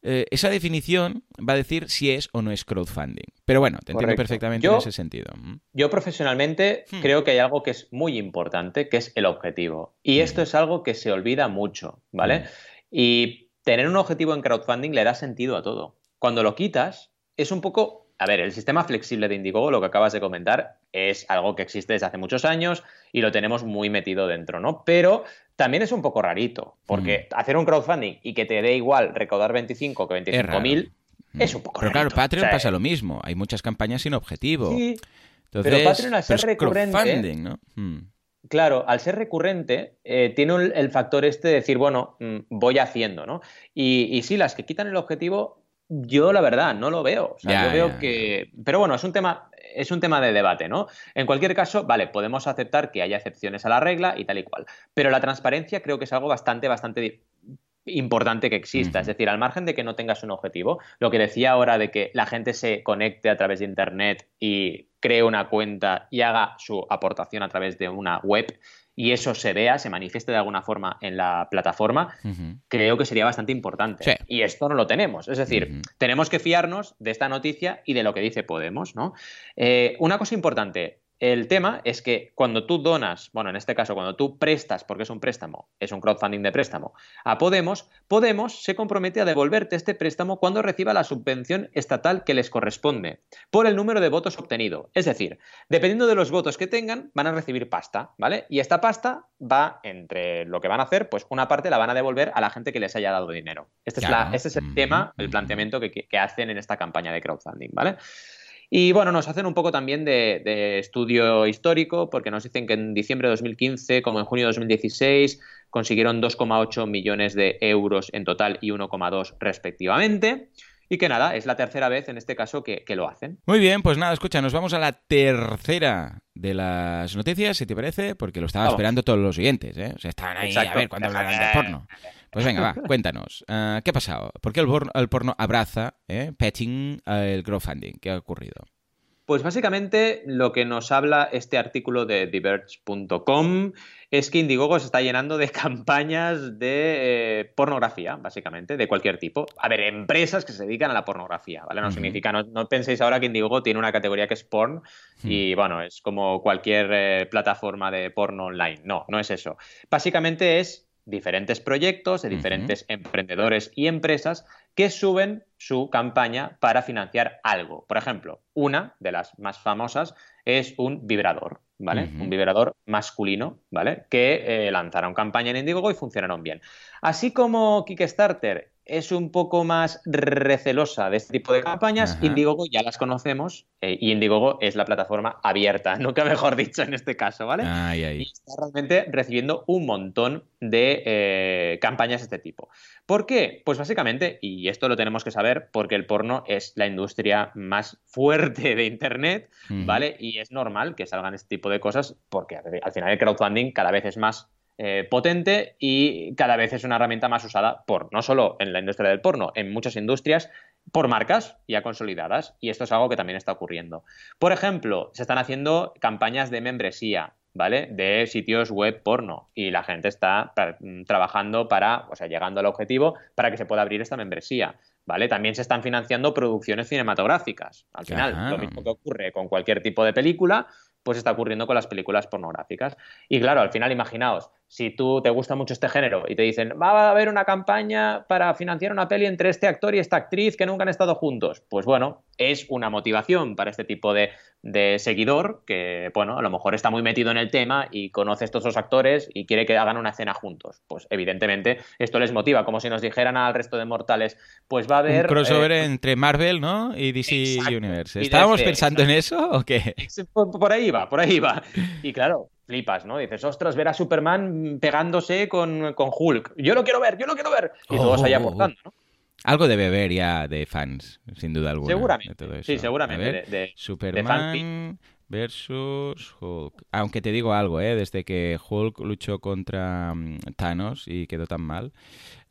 eh, esa definición va a decir si es o no es crowdfunding. Pero bueno, te entiendo Correcto. perfectamente Yo- en ese sentido. Mm. Yo profesionalmente Hmm. creo que hay algo que es muy importante, que es el objetivo. Y Hmm. esto es algo que se olvida mucho, ¿vale? Hmm. Y tener un objetivo en crowdfunding le da sentido a todo. Cuando lo quitas, es un poco... A ver, el sistema flexible de Indiegogo, lo que acabas de comentar, es algo que existe desde hace muchos años y lo tenemos muy metido dentro, ¿no? Pero también es un poco rarito, porque hacer un crowdfunding y que te dé igual recaudar 25 que Hmm. Es raro. 25.000 Mm. es un poco Pero claro. Patreon O sea, pasa lo mismo. Hay muchas campañas sin objetivo. Sí, Entonces, pero Patreon, al ser recurrente- ¿no? Mm. Claro, al ser recurrente, eh, tiene un- el factor este de decir, bueno, mm, voy haciendo, ¿no? Y, y sí, las que quitan el objetivo, yo la verdad no lo veo. O sea, yo veo que. Pero bueno, es un tema. Es un tema de debate, ¿no? En cualquier caso, vale, podemos aceptar que haya excepciones a la regla y tal y cual. Pero la transparencia creo que es algo bastante, bastante importante que exista. Es decir, al margen de que no tengas un objetivo, lo que decía ahora de que la gente se conecte a través de Internet y cree una cuenta y haga su aportación a través de una web y eso se vea, se manifieste de alguna forma en la plataforma, creo que sería bastante importante. Y esto no lo tenemos. Es decir, tenemos que fiarnos de esta noticia y de lo que dice Podemos, ¿no? Eh, una cosa importante, el tema es que cuando tú donas, bueno, en este caso, cuando tú prestas, porque es un préstamo, es un crowdfunding de préstamo, a Podemos, Podemos se compromete a devolverte este préstamo cuando reciba la subvención estatal que les corresponde, por el número de votos obtenido. Es decir, dependiendo de los votos que tengan, van a recibir pasta, ¿vale? Y esta pasta va entre lo que van a hacer, pues una parte la van a devolver a la gente que les haya dado dinero. Este, es, este es, el tema, el planteamiento que, que hacen en esta campaña de crowdfunding, ¿vale? Y bueno, nos hacen un poco también de, estudio histórico, porque nos dicen que en diciembre de 2015, como en junio de 2016, consiguieron 2,8 millones de euros en total y 1,2 respectivamente. Y que nada, es la tercera vez en este caso que, lo hacen. Muy bien, pues nada, escucha, nos vamos a la tercera de las noticias, si te parece, porque lo estaba esperando todos los siguientes, ¿eh? O sea, estaban ahí a ver cuándo hablarán de porno. Pues venga, va, cuéntanos. Ah, ¿Qué ha pasado? ¿Por qué el, porno, abraza, eh, petting, el crowdfunding? ¿Qué ha ocurrido? Pues básicamente lo que nos habla este artículo de diverge.com es que Indiegogo se está llenando de campañas de eh, pornografía, básicamente, de cualquier tipo. A ver, empresas que se dedican a la pornografía, ¿vale? No significa, no, penséis ahora que Indiegogo tiene una categoría que es porn y, bueno, es como cualquier eh, plataforma de porno online. No, no es eso. Básicamente es diferentes proyectos de diferentes emprendedores y empresas que suben su campaña para financiar algo. Por ejemplo, una de las más famosas es un vibrador, ¿vale? Un vibrador masculino, ¿vale? Que eh, lanzaron campaña en Indiegogo y funcionaron bien. Así como Kickstarter es un poco más recelosa de este tipo de campañas. Indiegogo ya las conocemos eh, y Indiegogo es la plataforma abierta, nunca mejor dicho en este caso, ¿vale? Y está realmente recibiendo un montón de eh, campañas de este tipo. ¿Por qué? Pues básicamente, y esto lo tenemos que saber, porque el porno es la industria más fuerte de Internet, ¿vale? Y es normal que salgan este tipo de cosas porque al final el crowdfunding cada vez es más eh, potente y cada vez es una herramienta más usada por, no solo en la industria del porno, en muchas industrias, por marcas ya consolidadas. Y esto es algo que también está ocurriendo. Por ejemplo, se están haciendo campañas de membresía. ¿Vale? De sitios web porno. Y la gente está mm, trabajando para, o sea, llegando al objetivo para que se pueda abrir esta membresía. ¿Vale? También se están financiando producciones cinematográficas. Al final, lo mismo que ocurre con cualquier tipo de película, pues está ocurriendo con las películas pornográficas. Y claro, al final, imaginaos, si tú te gusta mucho este género y te dicen, va a haber una campaña para financiar una peli entre este actor y esta actriz que nunca han estado juntos, pues bueno, es una motivación para este tipo de, seguidor que, bueno, a lo mejor está muy metido en el tema y conoce a estos dos actores y quiere que hagan una escena juntos. Pues evidentemente esto les motiva, como si nos dijeran al resto de mortales, pues va a haber... Un crossover eh, entre Marvel, ¿no? Y DC Universe. ¿Estábamos pensando en eso o qué? Por ahí va, por ahí va. Y claro, flipas, ¿no? Dices, ostras, ver a Superman pegándose con, Hulk. Yo lo quiero ver, yo lo quiero ver. Y todos ahí oh. aportando, ¿no? Algo debe haber ya de fans, sin duda alguna. Seguramente. Sí, seguramente. de, Superman versus Hulk. Aunque te digo algo, ¿eh? Desde que Hulk luchó contra mm, Thanos y quedó tan mal.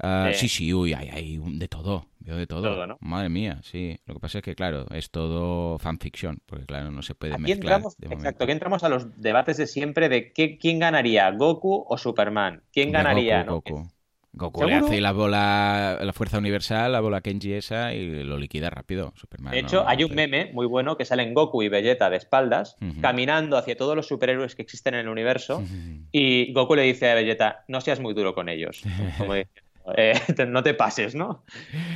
Ah, sí, sí, uy, hay, hay de todo. Veo de todo. Madre mía, sí. Lo que pasa es que, claro, es todo fanfiction, porque, claro, no se puede aquí mezclar. Entramos, exacto, aquí entramos a los debates de siempre de qué, quién ganaría, Goku o Superman. ¿Quién ganaría? Goku, Goku. le hace la bola, la fuerza universal, la bola Kenji esa y lo liquida rápido. Superman. De hecho, hay un meme muy bueno que salen Goku y Vegeta de espaldas, caminando hacia todos los superhéroes que existen en el universo, y Goku le dice a Vegeta, no seas muy duro con ellos. Como eh, no te pases, ¿no?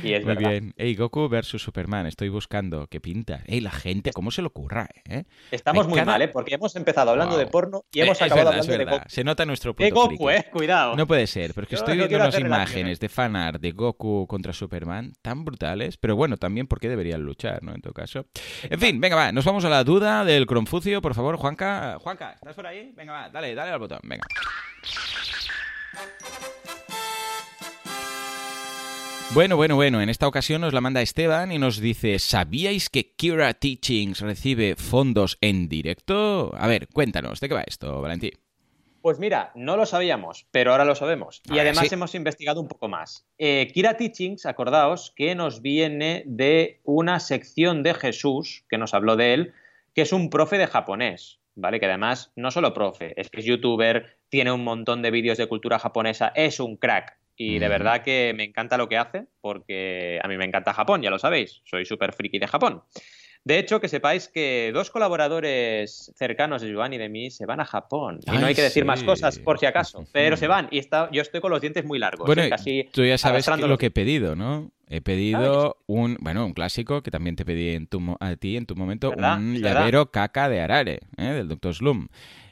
Y es Muy bien. Ey, Goku versus Superman, estoy buscando qué pinta. Ey, la gente, ¿cómo se lo ocurra? Eh? Estamos muy mal, ¿eh? Porque hemos empezado hablando de porno y hemos acabado hablando de Goku. Se nota nuestro punto Goku, eh, cuidado. No puede ser, pero es que estoy viendo unas imágenes de fanart de Goku contra Superman tan brutales, pero bueno, también porque deberían luchar, ¿no? En todo caso. En fin, venga, va, nos vamos a la duda del Cronfucio, por favor, Juanca. Juanca, ¿estás por ahí? Venga, va, dale, dale al botón, venga. Bueno, bueno, bueno, en esta ocasión nos la manda Esteban y nos dice, ¿sabíais que Kira Teachings recibe fondos en directo? A ver, cuéntanos, ¿de qué va esto, Valentín? Pues mira, no lo sabíamos, pero ahora lo sabemos. Y además hemos investigado un poco más. Eh, Kira Teachings, acordaos que nos viene de una sección de Jesús, que nos habló de él, que es un profe de japonés. ¿vale? Que además no solo profe, es que es youtuber, tiene un montón de vídeos de cultura japonesa, es un crack. Y de verdad que me encanta lo que hace, porque a mí me encanta Japón, ya lo sabéis, soy súper friki de Japón. De hecho, que sepáis que dos colaboradores cercanos de Giovanni y de mí se van a Japón. Y no hay que decir más cosas, por si acaso. Pero se van. Y está, yo estoy con los dientes muy largos. Bueno, ¿eh? casi tú ya sabes lo que he pedido, ¿no? He pedido un, bueno, un clásico que también te pedí en tu, a ti en tu momento, un llavero caca de Arare, ¿eh? del Dr. Slum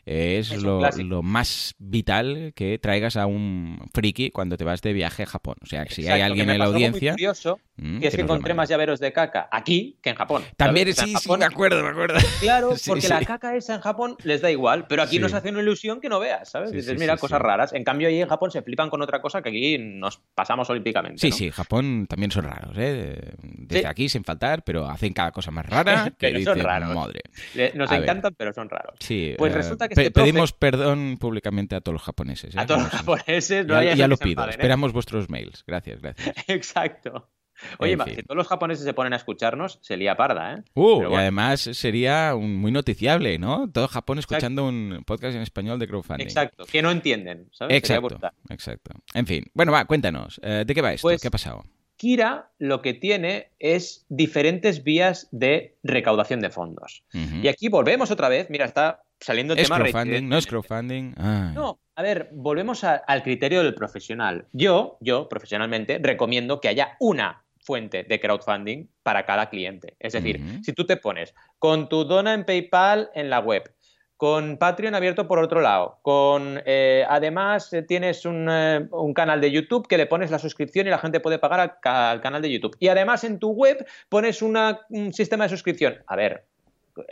es, lo, más vital que traigas a un friki cuando te vas de viaje a Japón. O sea, si hay alguien en la audiencia... Muy curioso, mm, que es que, encontré más llaveros de caca aquí que en Japón. También, sí, sí, me acuerdo, me acuerdo. Claro, porque la caca esa en Japón les da igual, pero aquí nos hace una ilusión que no veas, ¿sabes? Dices, mira, cosas raras. En cambio, ahí en Japón se flipan con otra cosa que aquí nos pasamos olímpicamente. Sí, sí, Japón también son raros, ¿eh? Desde aquí, sin faltar, pero hacen cada cosa más rara que son raros. Madre. Nos encantan, pero son raros. Sí, pues eh, resulta que este pedimos perdón públicamente a todos los japoneses. ¿eh? A todos los japoneses, no Ya, ya lo pido, ¿eh? esperamos vuestros mails. Gracias, gracias. Exacto. Oye, si todos los japoneses se ponen a escucharnos, se lía parda, ¿eh? Uh, y además sería muy noticiable, ¿no? Todo Japón escuchando un podcast en español de crowdfunding. Exacto, que no entienden, ¿sabes? Exacto, exacto. En fin, bueno, va, cuéntanos, eh, ¿de qué va esto? Pues, ¿Qué ha pasado? Kira lo que tiene es diferentes vías de recaudación de fondos. Y aquí volvemos otra vez, mira, está saliendo el ¿Es tema... Crowdfunding? ¿No es crowdfunding? No, a ver, volvemos al criterio del profesional. Yo, yo, profesionalmente, recomiendo que haya una fuente de crowdfunding para cada cliente. Es decir, si tú te pones con tu dona en PayPal en la web, con Patreon abierto por otro lado, con eh, además eh, tienes un, eh, un, canal de YouTube que le pones la suscripción y la gente puede pagar al, al canal de YouTube. Y además en tu web pones una, un sistema de suscripción. A ver,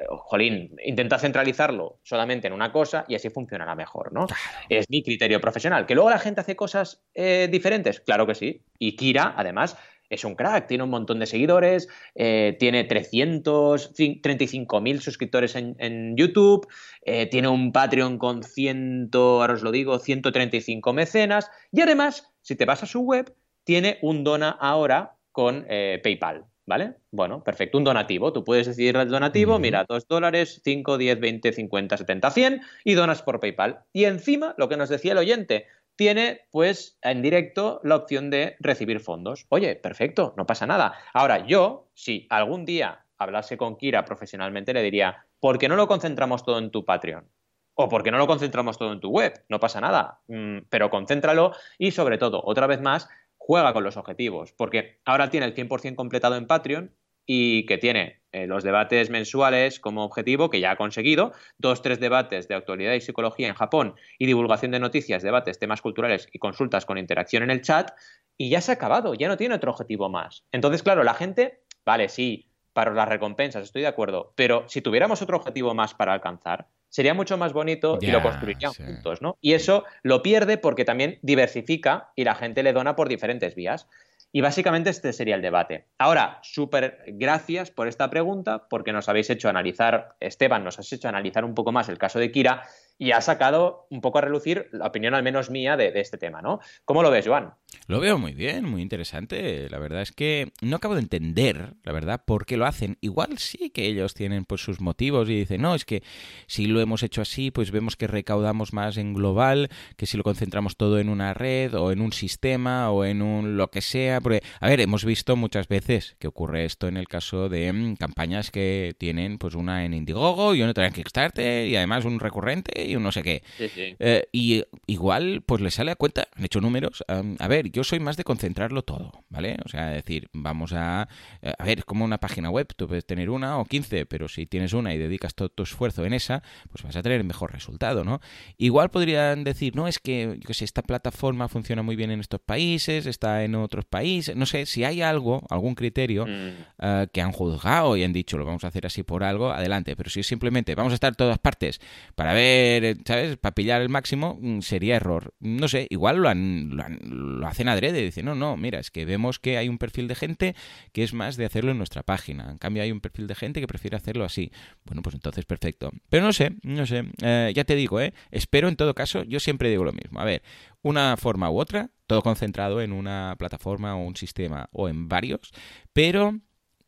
jolín, intenta centralizarlo solamente en una cosa y así funcionará mejor, ¿no? Es mi criterio profesional. ¿Que luego la gente hace cosas eh, diferentes? Claro que sí. Y Kira, además, es un crack, tiene un montón de seguidores, eh, tiene 335.000 suscriptores en, YouTube, eh, tiene un Patreon con 100, ahora os lo digo, 135 mecenas y además, si te vas a su web, tiene un dona ahora con PayPal. ¿Vale? Bueno, perfecto. Un donativo. Tú puedes decidir el donativo, mira, 2 dólares, 5, 10, 20, 50, 70, 100 y donas por PayPal. Y encima, lo que nos decía el oyente, tiene pues en directo la opción de recibir fondos. Oye, perfecto, no pasa nada. Ahora, yo, si algún día hablase con Kira profesionalmente, le diría, ¿por qué no lo concentramos todo en tu Patreon? O ¿por qué no lo concentramos todo en tu web? No pasa nada, mm, pero concéntralo y sobre todo, otra vez más, juega con los objetivos, porque ahora tiene el 100% completado en Patreon y que tiene eh, los debates mensuales como objetivo, que ya ha conseguido, dos, tres debates de actualidad y psicología en Japón y divulgación de noticias, debates, temas culturales y consultas con interacción en el chat, y ya se ha acabado, ya no tiene otro objetivo más. Entonces, claro, la gente, vale, sí, para las recompensas, estoy de acuerdo, pero si tuviéramos otro objetivo más para alcanzar, sería mucho más bonito y lo construirían juntos, ¿no? Y eso lo pierde porque también diversifica y la gente le dona por diferentes vías. Y básicamente este sería el debate. Ahora, súper gracias por esta pregunta, porque nos habéis hecho analizar, Esteban, nos has hecho analizar un poco más el caso de Kira y ha sacado un poco a relucir la opinión, al menos mía, de, este tema, ¿no? ¿Cómo lo ves, Joan? Lo veo muy bien, muy interesante. La verdad es que no acabo de entender, la verdad, por qué lo hacen. Igual sí que ellos tienen pues sus motivos y dicen, no, es que si lo hemos hecho así, pues vemos que recaudamos más en global, que si lo concentramos todo en una red o en un sistema o en un lo que sea. Porque, a ver, hemos visto muchas veces que ocurre esto en el caso de mm, campañas que tienen pues una en Indiegogo y otra en Kickstarter y además un recurrente y un no sé qué. Eh, y igual pues le sale a cuenta, han hecho números. a ver, yo soy más de concentrarlo todo, ¿vale? O sea, decir, vamos a... Eh, a ver, es como una página web, tú puedes tener una o quince, pero si tienes una y dedicas todo tu esfuerzo en esa, pues vas a tener mejor resultado, ¿no? Igual podrían decir, no, es que, yo sé, esta plataforma funciona muy bien en estos países, está en otros países, no sé, si hay algo, algún criterio mm. eh, que han juzgado y han dicho, lo vamos a hacer así por algo, adelante, pero si es simplemente, vamos a estar todas partes para ver, ¿sabes? Para pillar el máximo, mm, sería error. No sé, igual lo, han, lo, hacen adrede, dicen, no, no, mira, es que vemos que hay un perfil de gente que es más de hacerlo en nuestra página, en cambio hay un perfil de gente que prefiere hacerlo así. Bueno, pues entonces perfecto. Pero no sé, no sé, eh, ya te digo, ¿eh? Espero en todo caso, yo siempre digo lo mismo, a ver, una forma u otra, todo concentrado en una plataforma o un sistema o en varios, pero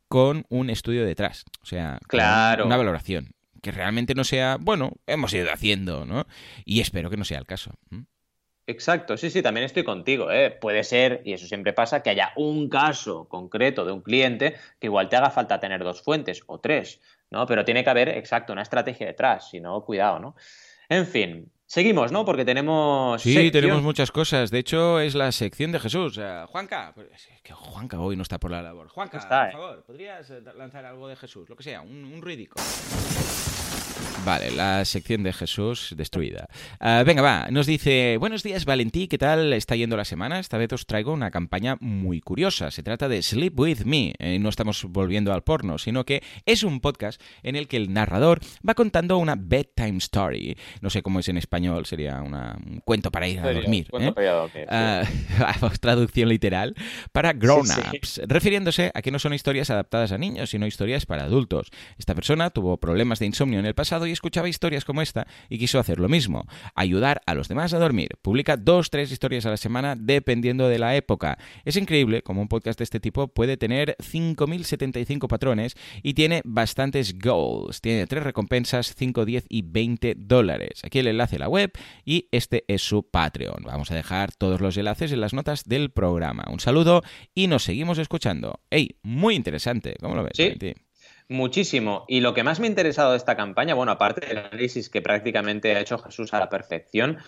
con un estudio detrás, o sea, claro. una valoración que realmente no sea, bueno, hemos ido haciendo, ¿no? Y espero que no sea el caso. Exacto, sí, sí, también estoy contigo. ¿eh? Puede ser, y eso siempre pasa, que haya un caso concreto de un cliente que igual te haga falta tener dos fuentes o tres, ¿no? Pero tiene que haber, exacto, una estrategia detrás, si no, cuidado, ¿no? En fin, seguimos, ¿no? Porque tenemos... Sí, tenemos muchas cosas. De hecho, es la sección de Jesús. Juanca, pues, que Juanca hoy no está por la labor. Juanca, por ¿eh? favor, ¿podrías lanzar algo de Jesús? Lo que sea, un, un Vale, la sección de Jesús destruida. Ah, venga, va, nos dice, buenos días Valentí, ¿qué tal está yendo la semana? Esta vez os traigo una campaña muy curiosa. Se trata de Sleep With Me. Eh, no estamos volviendo al porno, sino que es un podcast en el que el narrador va contando una bedtime story. No sé cómo es en español, sería un cuento para ir a dormir. ¿eh? Ah, traducción literal. Para grown-ups, refiriéndose a que no son historias adaptadas a niños, sino historias para adultos. Esta persona tuvo problemas de insomnio en el pasado y escuchaba historias como esta y quiso hacer lo mismo, ayudar a los demás a dormir. Publica dos, tres historias a la semana dependiendo de la época. Es increíble como un podcast de este tipo puede tener 5.075 patrones y tiene bastantes goals. Tiene tres recompensas, 5, 10 y 20 dólares. Aquí el enlace a la web y este es su Patreon. Vamos a dejar todos los enlaces en las notas del programa. Un saludo y nos seguimos escuchando. ¡Ey! Muy interesante. ¿Cómo lo ves? Sí. Muchísimo. Y lo que más me ha interesado de esta campaña, bueno, aparte del análisis que prácticamente ha hecho Jesús a la perfección,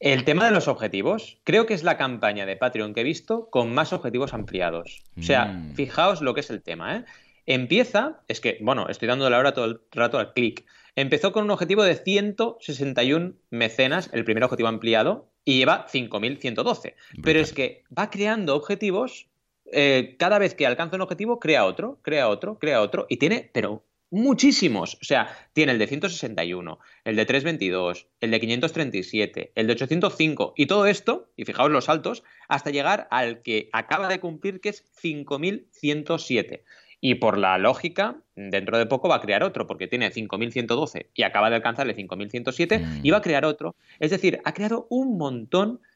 el tema de los objetivos, creo que es la campaña de Patreon que he visto con más objetivos ampliados. O sea, mm. fijaos lo que es el tema, ¿eh? Empieza, es que, bueno, estoy dando la hora todo el rato al clic. Empezó con un objetivo de 161 mecenas, el primer objetivo ampliado, y lleva 5.112. Pero es que va creando objetivos eh, cada vez que alcanza un objetivo, crea otro, crea otro, crea otro, y tiene, pero muchísimos. O sea, tiene el de 161, el de 322, el de 537, el de 805, y todo esto, y fijaos los saltos, hasta llegar al que acaba de cumplir, que es 5107. Y por la lógica, dentro de poco va a crear otro, porque tiene 5112 y acaba de alcanzarle 5107 y va a crear otro. Es decir, ha creado un montón de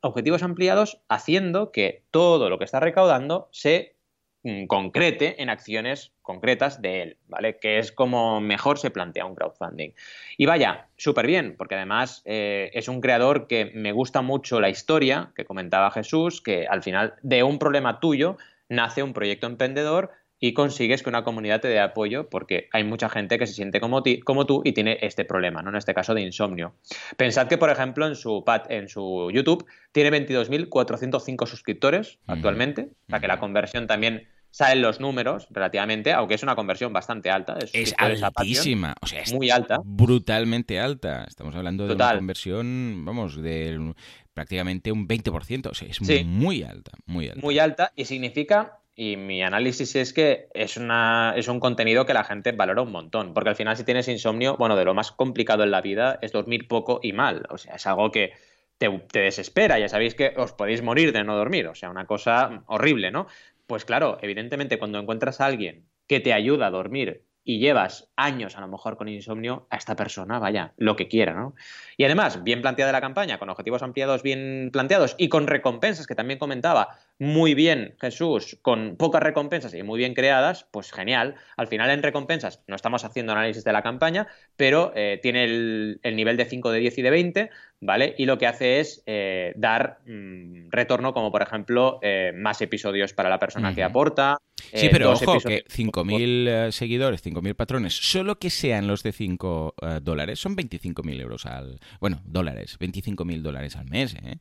objetivos ampliados, haciendo que todo lo que está recaudando se mm, concrete en acciones concretas de él, ¿vale? Que es como mejor se plantea un crowdfunding. Y vaya, súper bien, porque además eh, es un creador que me gusta mucho la historia que comentaba Jesús, que al final de un problema tuyo nace un proyecto emprendedor y consigues que una comunidad te dé apoyo porque hay mucha gente que se siente como, como tú y tiene este problema, ¿no? En este caso de insomnio. Pensad que, por ejemplo, en su, en su YouTube tiene 22.405 suscriptores actualmente, o sea que la conversión también salen los números relativamente, aunque es una conversión bastante alta. Es altísima, o sea, es muy alta. Brutalmente alta. Estamos hablando de una conversión, vamos, de prácticamente un 20%, o sea, es muy alta, muy alta. Muy alta y significa y mi análisis es que es, una, es un contenido que la gente valora un montón, porque al final si tienes insomnio, bueno, de lo más complicado en la vida es dormir poco y mal, o sea, es algo que te, te desespera, ya sabéis que os podéis morir de no dormir, o sea, una cosa horrible, ¿no? Pues claro, evidentemente cuando encuentras a alguien que te ayuda a dormir y llevas años a lo mejor con insomnio, a esta persona, vaya, lo que quiera, ¿no? Y además, bien planteada la campaña, con objetivos ampliados bien planteados y con recompensas que también comentaba, muy bien, Jesús, con pocas recompensas y muy bien creadas, pues genial. Al final en recompensas no estamos haciendo análisis de la campaña, pero eh, tiene el, nivel de 5, de 10 y de 20, ¿vale? Y lo que hace es eh, dar mm, retorno, como por ejemplo, eh, más episodios para la persona que aporta. Sí, pero ojo, que 5.000 seguidores, 5.000 patrones, solo que sean los de 5 dólares, son 25.000 euros al... Bueno, dólares, 25.000 dólares al mes, ¿eh?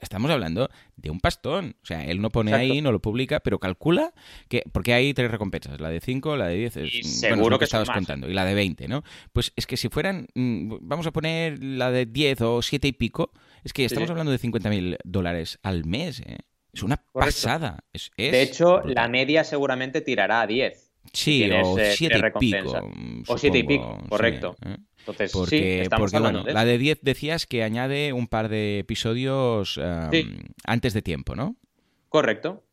Estamos hablando de un pastón. O sea, él no pone ahí, no lo publica, pero calcula que. Porque hay tres recompensas: la de 5, la de 10. Es, seguro lo que, estabas contando. Y la de 20, ¿no? Pues es que si fueran. Mm, vamos a poner la de 10 o 7 y pico. Es que estamos hablando de 50.000 dólares al mes, ¿eh? Es una pasada. de hecho, la media seguramente tirará a 10. Sí, o 7 y pico. O 7 y pico, correcto. ¿eh? Entonces, porque, sí, porque bueno, la de 10 decías que añade un par de episodios antes de tiempo, ¿no? Correcto.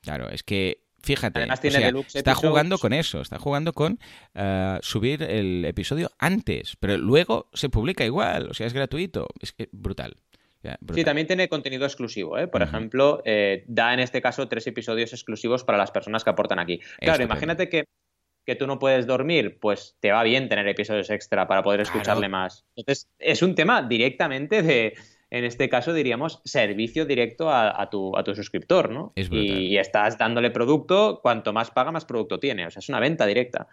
Claro, es que fíjate, está jugando con eso, está jugando con uh, subir el episodio antes, pero luego se publica igual, o sea, es gratuito, es brutal. Sí, también tiene contenido exclusivo. ¿eh? Por ejemplo, eh, da en este caso tres episodios exclusivos para las personas que aportan aquí. Claro, imagínate que que tú no puedes dormir, pues te va bien tener episodios extra para poder escucharle más. Entonces, es un tema directamente de, en este caso diríamos, servicio directo a, tu, a tu, suscriptor, ¿no? y, estás dándole producto, cuanto más paga, más producto tiene. O sea, es una venta directa.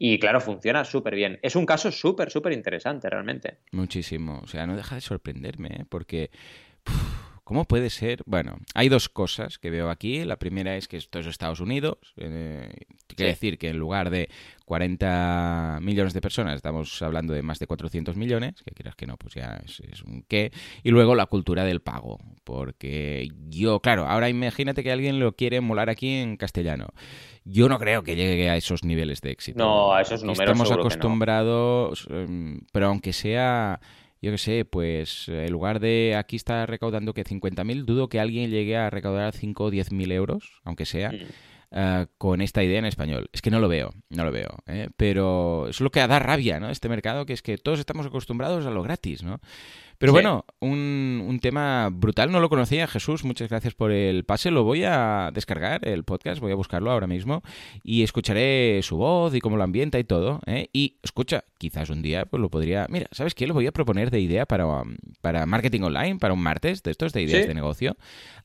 Y claro, funciona súper bien. Es un caso súper, súper interesante, realmente. Muchísimo. O sea, no deja de sorprenderme, ¿eh? porque... ¿Cómo puede ser? Bueno, hay dos cosas que veo aquí. La primera es que esto es Estados Unidos. Eh, quiere decir que en lugar de 40 millones de personas estamos hablando de más de 400 millones, que quieras que no, pues ya es, es, un qué. Y luego la cultura del pago. Porque yo, claro, ahora imagínate que alguien lo quiere molar aquí en castellano. Yo no creo que llegue a esos niveles de éxito. No, a esos números. Estamos acostumbrados, em, pero aunque sea yo qué sé, pues en lugar de aquí está recaudando que 50.000, dudo que alguien llegue a recaudar 5 o 10.000 euros, aunque sea. Eh, con esta idea en español. Es que no lo veo, no lo veo. ¿eh? Pero es lo que da rabia, ¿no? Este mercado, que es que todos estamos acostumbrados a lo gratis, ¿no? Pero bueno, un, un, tema brutal, no lo conocía Jesús, muchas gracias por el pase, lo voy a descargar, el podcast, voy a buscarlo ahora mismo y escucharé su voz y cómo lo ambienta y todo. ¿eh? Y escucha, quizás un día pues lo podría... Mira, ¿sabes qué? Lo voy a proponer de idea para, para marketing online, para un martes de estos de ideas de negocio,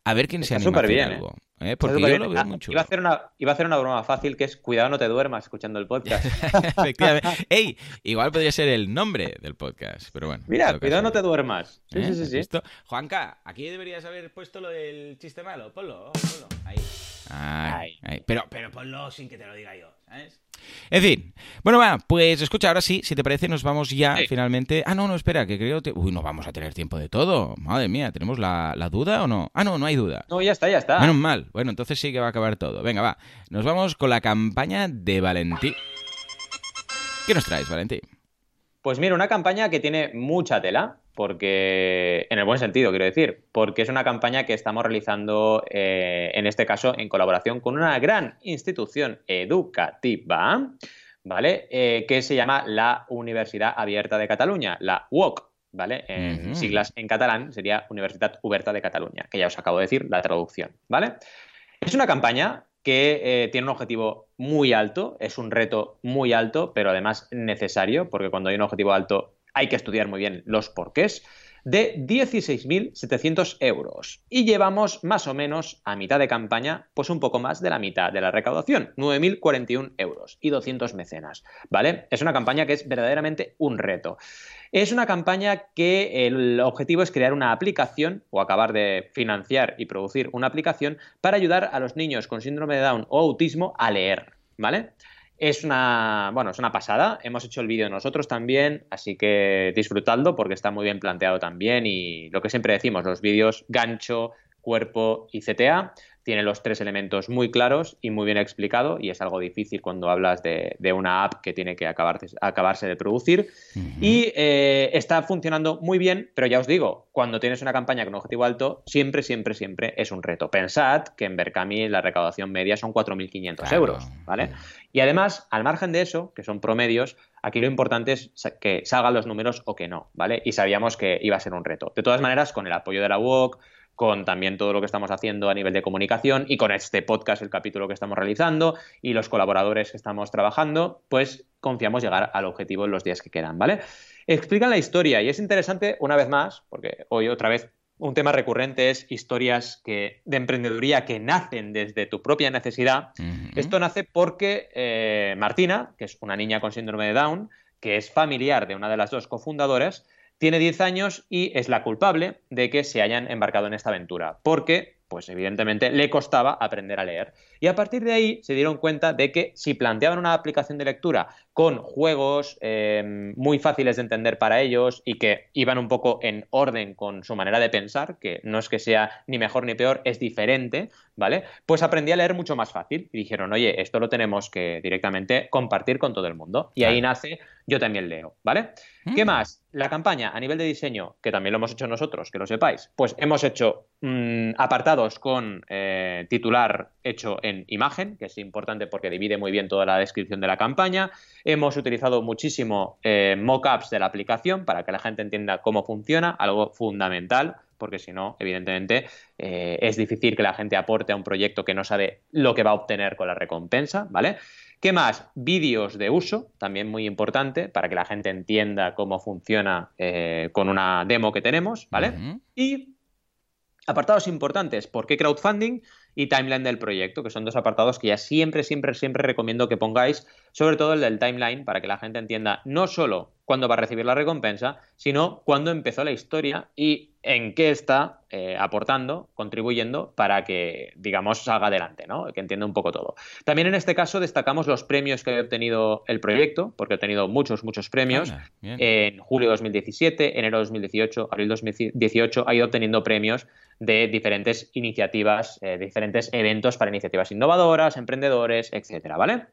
a ver quién se anima a bien, algo. ¿eh? Porque yo lo veo ah, mucho. Iba a, hacer una, iba a hacer una broma fácil que es cuidado no te duermas escuchando el podcast. Efectivamente. ¡Ey! Igual podría ser el nombre del podcast, pero bueno. Mira, cuidado no te duermas. Sí, ¿Eh? sí, sí, sí. Juanca, aquí deberías haber puesto lo del chiste malo. Ponlo, ponlo. Ahí. Ay, Pero, pero ponlo sin que te lo diga yo, ¿sabes? En fin. Bueno, va, pues escucha, ahora sí, si te parece, nos vamos ya finalmente. Ah, no, no, espera, que creo que. Uy, no vamos a tener tiempo de todo. Madre mía, ¿tenemos la, la, duda o no? Ah, no, no hay duda. No, ya está, ya está. Menos mal. Bueno, entonces sí que va a acabar todo. Venga, va. Nos vamos con la campaña de Valentín. ¿Qué nos traes, Valentín? Pues mira, una campaña que tiene mucha tela, porque, en el buen sentido, quiero decir, porque es una campaña que estamos realizando, eh, en este caso, en colaboración con una gran institución educativa, ¿vale? Eh, que se llama la Universidad Abierta de Cataluña, la UOC, ¿vale? En siglas en catalán sería Universidad Oberta de Cataluña, que ya os acabo de decir la traducción, ¿vale? Es una campaña que eh, tiene un objetivo muy alto, es un reto muy alto, pero además necesario, porque cuando hay un objetivo alto hay que estudiar muy bien los porqués, de 16.700 euros. Y llevamos más o menos a mitad de campaña, pues un poco más de la mitad de la recaudación, 9.041 euros y 200 mecenas, ¿vale? Es una campaña que es verdaderamente un reto. Es una campaña que el objetivo es crear una aplicación o acabar de financiar y producir una aplicación para ayudar a los niños con síndrome de Down o autismo a leer, ¿vale? Es una, bueno, es una pasada. Hemos hecho el vídeo nosotros también, así que disfrutadlo porque está muy bien planteado también y lo que siempre decimos, los vídeos gancho, cuerpo y CTA tiene los tres elementos muy claros y muy bien explicado y es algo difícil cuando hablas de, una app que tiene que acabarse, de producir. Y eh, está funcionando muy bien, pero ya os digo, cuando tienes una campaña con objetivo alto, siempre, siempre, siempre es un reto. Pensad que en Berkami la recaudación media son 4.500 euros, ¿vale? Y además, al margen de eso, que son promedios, aquí lo importante es que salgan los números o que no, ¿vale? Y sabíamos que iba a ser un reto. De todas maneras, con el apoyo de la UOC, con también todo lo que estamos haciendo a nivel de comunicación y con este podcast, el capítulo que estamos realizando y los colaboradores que estamos trabajando, pues confiamos llegar al objetivo en los días que quedan, ¿vale? Explican la historia y es interesante, una vez más, porque hoy otra vez un tema recurrente es historias que, de emprendeduría que nacen desde tu propia necesidad. Esto nace porque eh, Martina, que es una niña con síndrome de Down, que es familiar de una de las dos cofundadoras, tiene 10 años y es la culpable de que se hayan embarcado en esta aventura, porque, pues evidentemente, le costaba aprender a leer. Y a partir de ahí se dieron cuenta de que si planteaban una aplicación de lectura con juegos em, muy fáciles de entender para ellos y que iban un poco en orden con su manera de pensar, que no es que sea ni mejor ni peor, es diferente, ¿vale? Pues aprendí a leer mucho más fácil y dijeron, oye, esto lo tenemos que directamente compartir con todo el mundo. Y ahí nace Yo también leo, ¿vale? ¿Qué mm. más? La campaña a nivel de diseño, que también lo hemos hecho nosotros, que lo sepáis, pues hemos hecho mm, apartados con eh, titular hecho en imagen, que es importante porque divide muy bien toda la descripción de la campaña. Hemos utilizado muchísimo eh, mockups de la aplicación para que la gente entienda cómo funciona, algo fundamental, porque si no, evidentemente, eh, es difícil que la gente aporte a un proyecto que no sabe lo que va a obtener con la recompensa, ¿vale? ¿Qué más? Vídeos de uso, también muy importante, para que la gente entienda cómo funciona eh, con una demo que tenemos, ¿vale? Y apartados importantes, ¿por qué crowdfunding? Y timeline del proyecto, que son dos apartados que ya siempre, siempre, siempre recomiendo que pongáis, sobre todo el del timeline, para que la gente entienda no solo cuándo va a recibir la recompensa, sino cuándo empezó la historia y en qué está eh, aportando, contribuyendo para que, digamos, salga adelante, ¿no? Que entienda un poco todo. También en este caso destacamos los premios que ha obtenido el proyecto, porque ha obtenido muchos, muchos premios. en julio de 2017, enero de 2018, abril de 2018, ha ido obteniendo premios de diferentes iniciativas, eh, diferentes eventos para iniciativas innovadoras, emprendedores, etcétera, ¿vale?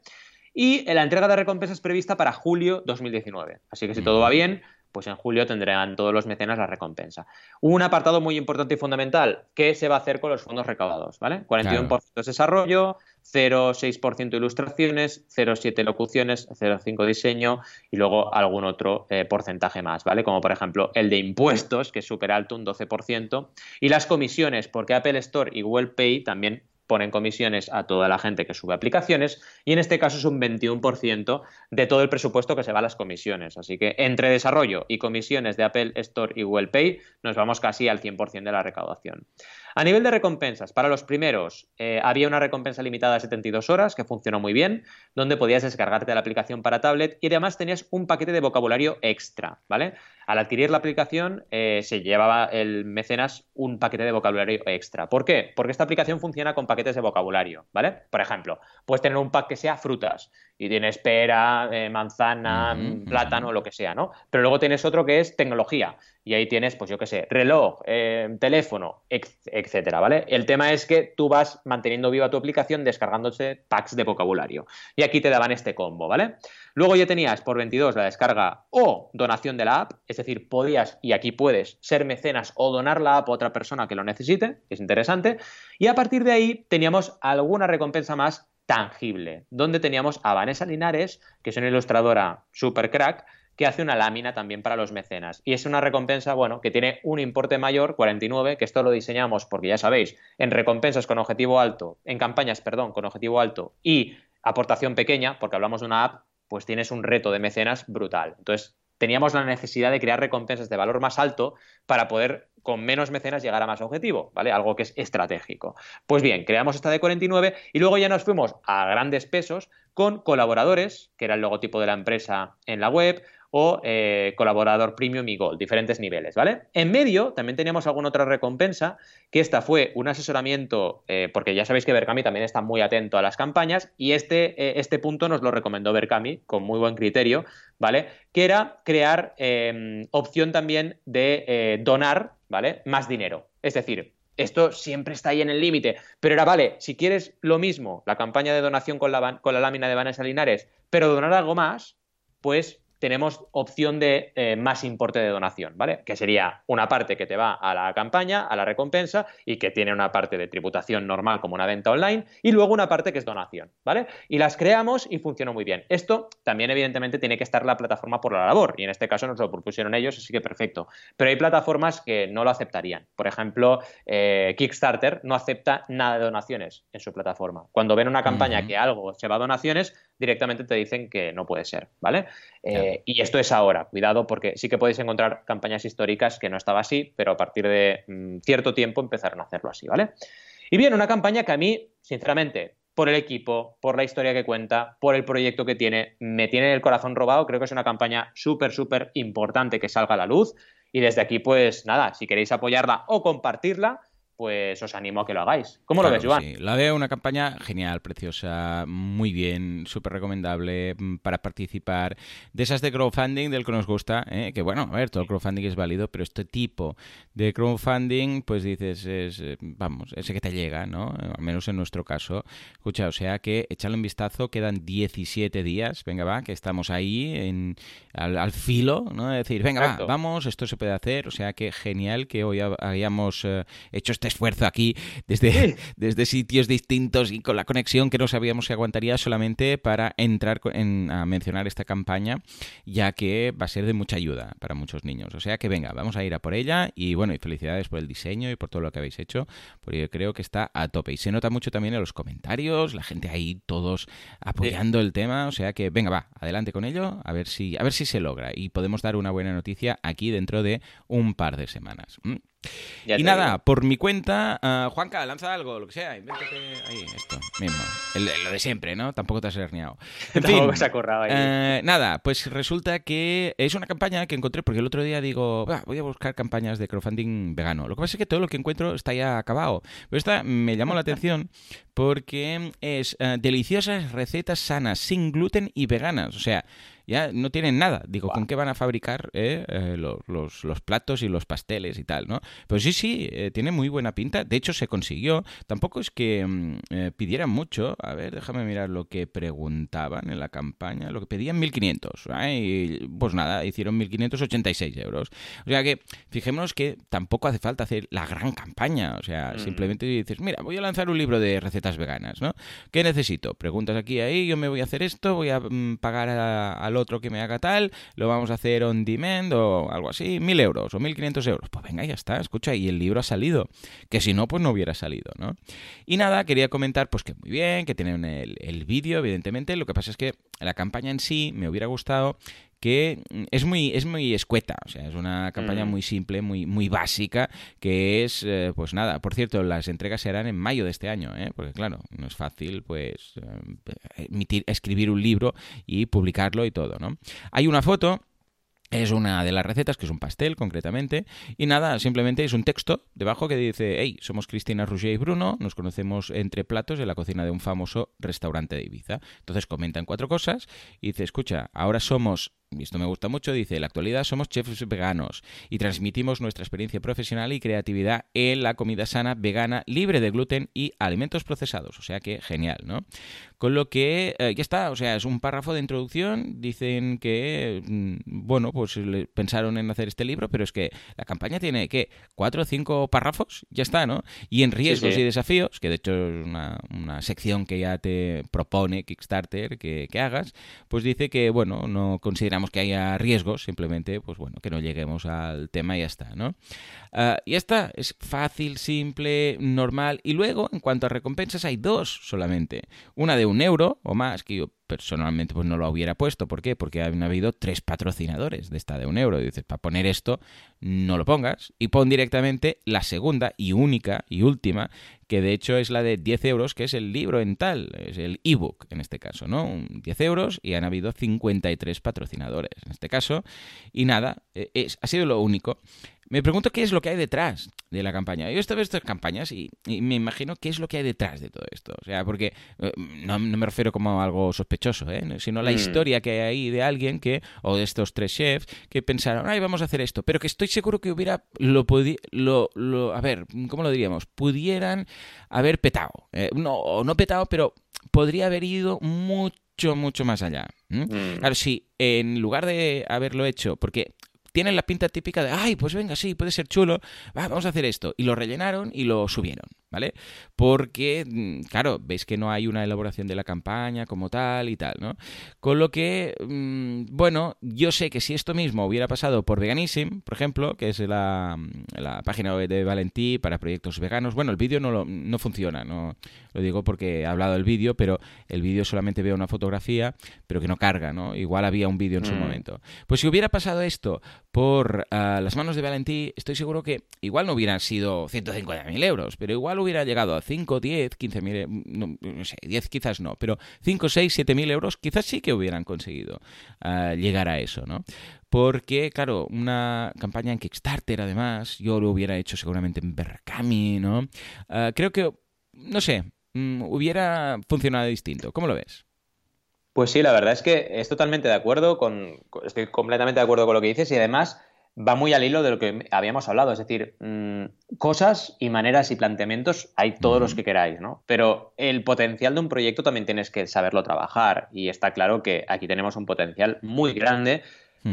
Y la entrega de recompensas prevista para julio 2019. Así que si todo va bien, pues en julio tendrán todos los mecenas la recompensa. Un apartado muy importante y fundamental, ¿qué se va a hacer con los fondos recaudados? ¿vale? 41% es desarrollo, 0,6% ilustraciones, 0,7 locuciones, 0,5 diseño y luego algún otro eh, porcentaje más, ¿vale? Como por ejemplo el de impuestos, que es súper alto, un 12%, y las comisiones, porque Apple Store y Google Pay también ponen comisiones a toda la gente que sube aplicaciones y en este caso es un 21% de todo el presupuesto que se va a las comisiones. Así que entre desarrollo y comisiones de Apple Store y Google Pay nos vamos casi al 100% de la recaudación. A nivel de recompensas, para los primeros eh, había una recompensa limitada a 72 horas que funcionó muy bien, donde podías descargarte la aplicación para tablet y además tenías un paquete de vocabulario extra, ¿vale? Al adquirir la aplicación eh, se llevaba el mecenas un paquete de vocabulario extra. ¿Por qué? Porque esta aplicación funciona con paquetes de vocabulario, ¿vale? Por ejemplo, puedes tener un pack que sea frutas y tienes pera, eh, manzana, plátano, lo que sea, ¿no? Pero luego tienes otro que es tecnología y ahí tienes, pues yo qué sé, reloj, teléfono, etc etcétera, ¿vale? El tema es que tú vas manteniendo viva tu aplicación descargándose packs de vocabulario. Y aquí te daban este combo, ¿vale? Luego ya tenías por 22 la descarga o donación de la app, es decir, podías y aquí puedes ser mecenas o donar la app a otra persona que lo necesite, que es interesante. Y a partir de ahí teníamos alguna recompensa más tangible, donde teníamos a Vanessa Linares, que es una ilustradora super crack, que hace una lámina también para los mecenas. Y es una recompensa, bueno, que tiene un importe mayor, 49, que esto lo diseñamos porque ya sabéis, en recompensas con objetivo alto, en campañas, perdón, con objetivo alto y aportación pequeña, porque hablamos de una app, pues tienes un reto de mecenas brutal. Entonces, teníamos la necesidad de crear recompensas de valor más alto para poder con menos mecenas llegar a más objetivo, ¿vale? Algo que es estratégico. Pues bien, creamos esta de 49 y luego ya nos fuimos a grandes pesos con colaboradores, que era el logotipo de la empresa en la web, o eh, colaborador premium y gold, diferentes niveles, ¿vale? En medio también teníamos alguna otra recompensa, que esta fue un asesoramiento, eh, porque ya sabéis que Berkami también está muy atento a las campañas, y este, eh, este punto nos lo recomendó Berkami con muy buen criterio, ¿vale? Que era crear em, opción también de donar, ¿vale? Más dinero. Es decir, esto siempre está ahí en el límite. Pero era, vale, si quieres lo mismo, la campaña de donación con la, con la lámina de Vanessa Linares, pero donar algo más, pues tenemos opción de eh, más importe de donación, ¿vale? Que sería una parte que te va a la campaña, a la recompensa y que tiene una parte de tributación normal como una venta online y luego una parte que es donación, ¿vale? Y las creamos y funcionó muy bien. Esto también evidentemente tiene que estar la plataforma por la labor y en este caso nos lo propusieron ellos, así que perfecto. Pero hay plataformas que no lo aceptarían. Por ejemplo, eh, Kickstarter no acepta nada de donaciones en su plataforma. Cuando ven una campaña que algo se va a donaciones, directamente te dicen que no puede ser, ¿vale? Eh, y esto es ahora, cuidado, porque sí que podéis encontrar campañas históricas que no estaba así, pero a partir de mm, cierto tiempo empezaron a hacerlo así, ¿vale? Y bien, una campaña que a mí, sinceramente, por el equipo, por la historia que cuenta, por el proyecto que tiene, me tiene el corazón robado. Creo que es una campaña súper, súper importante que salga a la luz. Y desde aquí, pues nada, si queréis apoyarla o compartirla, pues os animo a que lo hagáis. ¿Cómo lo ves, Joan? La veo una campaña genial, preciosa, muy bien, súper recomendable mm, para participar. De esas de crowdfunding, del que nos gusta, ¿eh? que bueno, a ver, todo el crowdfunding es válido, pero este tipo de crowdfunding, pues dices, es, eh, vamos, ese que te llega, ¿no? Al menos en nuestro caso. Escucha, o sea que echarle un vistazo, quedan 17 días, venga, va, que estamos ahí en, al, filo, ¿no? Es decir, venga, va, vamos, esto se puede hacer, o sea que genial que hoy hayamos eh, hecho este esfuerzo aquí desde, desde sitios distintos y con la conexión que no sabíamos si aguantaría solamente para entrar a mencionar esta campaña, ya que va a ser de mucha ayuda para muchos niños. O sea que venga, vamos a ir a por ella y bueno, y felicidades por el diseño y por todo lo que habéis hecho, porque yo creo que está a tope. Y se nota mucho también en los comentarios, la gente ahí todos apoyando el tema, o sea que venga, va, adelante con ello, a ver si, a ver si se logra. Y podemos dar una buena noticia aquí dentro de un par de semanas y nada, por mi cuenta, uh, Juanca, lanza algo, lo que sea, invéntate ahí, esto mismo. lo de siempre, ¿no? Tampoco te has herniado. En fin, eh, nada, pues resulta que es una campaña que encontré, porque el otro día digo, voy a buscar campañas de crowdfunding vegano. Lo que pasa es que todo lo que encuentro está ya acabado. Pero esta me llamó la atención porque es uh, deliciosas recetas sanas, sin gluten y veganas. O sea, ya no tienen nada. Digo, ¿con qué van a fabricar eh, eh, los, los, platos y los pasteles y tal, no? Pero sí, sí, eh, tiene muy buena pinta. De hecho, se consiguió. Tampoco es que mm, pidieran mucho. A ver, déjame mirar lo que preguntaban en la campaña. Lo que pedían 1.500. Y pues nada, hicieron 1.586 euros. O sea que, fijémonos que tampoco hace falta hacer la gran campaña. O sea, mm. simplemente dices, mira, voy a lanzar un libro de recetas veganas, ¿no? ¿Qué necesito? Preguntas aquí, ahí, yo me voy a hacer esto, voy a mm, pagar al otro que me haga tal, lo vamos a hacer on demand o algo así, mil euros o mil quinientos euros. Pues venga, ya está, escucha, y el libro ha salido, que si no, pues no hubiera salido, ¿no? Y nada, quería comentar pues que muy bien, que tienen el, el vídeo, evidentemente, lo que pasa es que la campaña en sí me hubiera gustado que es muy, es muy escueta, o sea, es una campaña mm. muy simple, muy, muy básica, que es, eh, pues nada, por cierto, las entregas se harán en mayo de este año, ¿eh? porque claro, no es fácil, pues, eh, emitir, escribir un libro y publicarlo y todo, ¿no? Hay una foto es una de las recetas, que es un pastel concretamente, y nada, simplemente es un texto debajo que dice, hey, somos Cristina Rouget y Bruno, nos conocemos entre platos en la cocina de un famoso restaurante de Ibiza. Entonces comentan cuatro cosas y dice, escucha, ahora somos esto me gusta mucho, dice, en la actualidad somos chefs veganos y transmitimos nuestra experiencia profesional y creatividad en la comida sana, vegana, libre de gluten y alimentos procesados. O sea que genial, ¿no? Con lo que eh, ya está, o sea, es un párrafo de introducción, dicen que, mm, bueno, pues pensaron en hacer este libro, pero es que la campaña tiene, ¿qué? ¿Cuatro o cinco párrafos? Ya está, ¿no? Y en riesgos y desafíos, que de hecho es una, sección que ya te propone Kickstarter que, que hagas, pues dice que, bueno, no consideramos que haya riesgos, simplemente, pues bueno, que no lleguemos al tema y ya está, ¿no? Y ya está, es fácil, simple, normal. Y luego, en cuanto a recompensas, hay dos solamente. Una de un euro o más, que yo personalmente pues no lo hubiera puesto. ¿Por qué? Porque han habido tres patrocinadores de esta de un euro. Y dices, para poner esto, no lo pongas. Y pon directamente la segunda y única y última, que de hecho es la de 10 euros, que es el libro en tal, es el ebook en este caso, ¿no? 10 euros y han habido 53 patrocinadores en este caso. Y nada, e, es, ha sido lo único. Me pregunto qué es lo que hay detrás de la campaña. Yo he visto estas campañas y, me imagino qué es lo que hay detrás de todo esto. O sea, porque eh, no, me refiero como a algo sospechoso, ¿eh? sino la mm. historia que hay ahí de alguien que, o de estos tres chefs, que pensaron, ay, vamos a hacer esto. Pero que estoy seguro que hubiera, lo, lo, lo a ver, ¿cómo lo diríamos? Pudieran haber petado. Eh, no, no petado, pero podría haber ido mucho, mucho más allá. Mm. Claro, si en lugar de haberlo hecho, porque tienen la pinta típica de, ay, pues venga, sí, puede ser chulo, vamos a hacer esto. Y lo rellenaron y lo subieron. ¿Vale? Porque, mm, claro, veis que no hay una elaboración de la campaña como tal y tal, ¿no? Con lo que, mm, bueno, yo sé que si esto mismo hubiera pasado por Veganism, por ejemplo, que es la, la página web de Valentí para proyectos veganos, bueno, el vídeo no, no funciona, no lo digo porque he hablado del vídeo, pero el vídeo solamente veo una fotografía, pero que no carga, ¿no? Igual había un vídeo en su mm. momento. Pues si hubiera pasado esto por ah, las manos de Valentí, estoy seguro que igual no hubieran sido 150.000 euros, pero igual hubiera llegado a 5, 10, 15 mil, no, no, sé, 10 quizás no, pero 5, 6, 7 mil euros quizás sí que hubieran conseguido uh, llegar a eso, ¿no? Porque, claro, una campaña en Kickstarter, además, yo lo hubiera hecho seguramente en Berkami, ¿no? Uh, creo que, no sé, um, hubiera funcionado distinto. ¿Cómo lo ves? Pues sí, la verdad es que es totalmente de acuerdo con, estoy completamente de acuerdo con lo que dices y además va muy al hilo de lo que habíamos hablado, es decir, mm, cosas y maneras y planteamientos hay todos los que queráis, ¿no? Pero el potencial de un proyecto también tienes que saberlo trabajar y está claro que aquí tenemos un potencial muy grande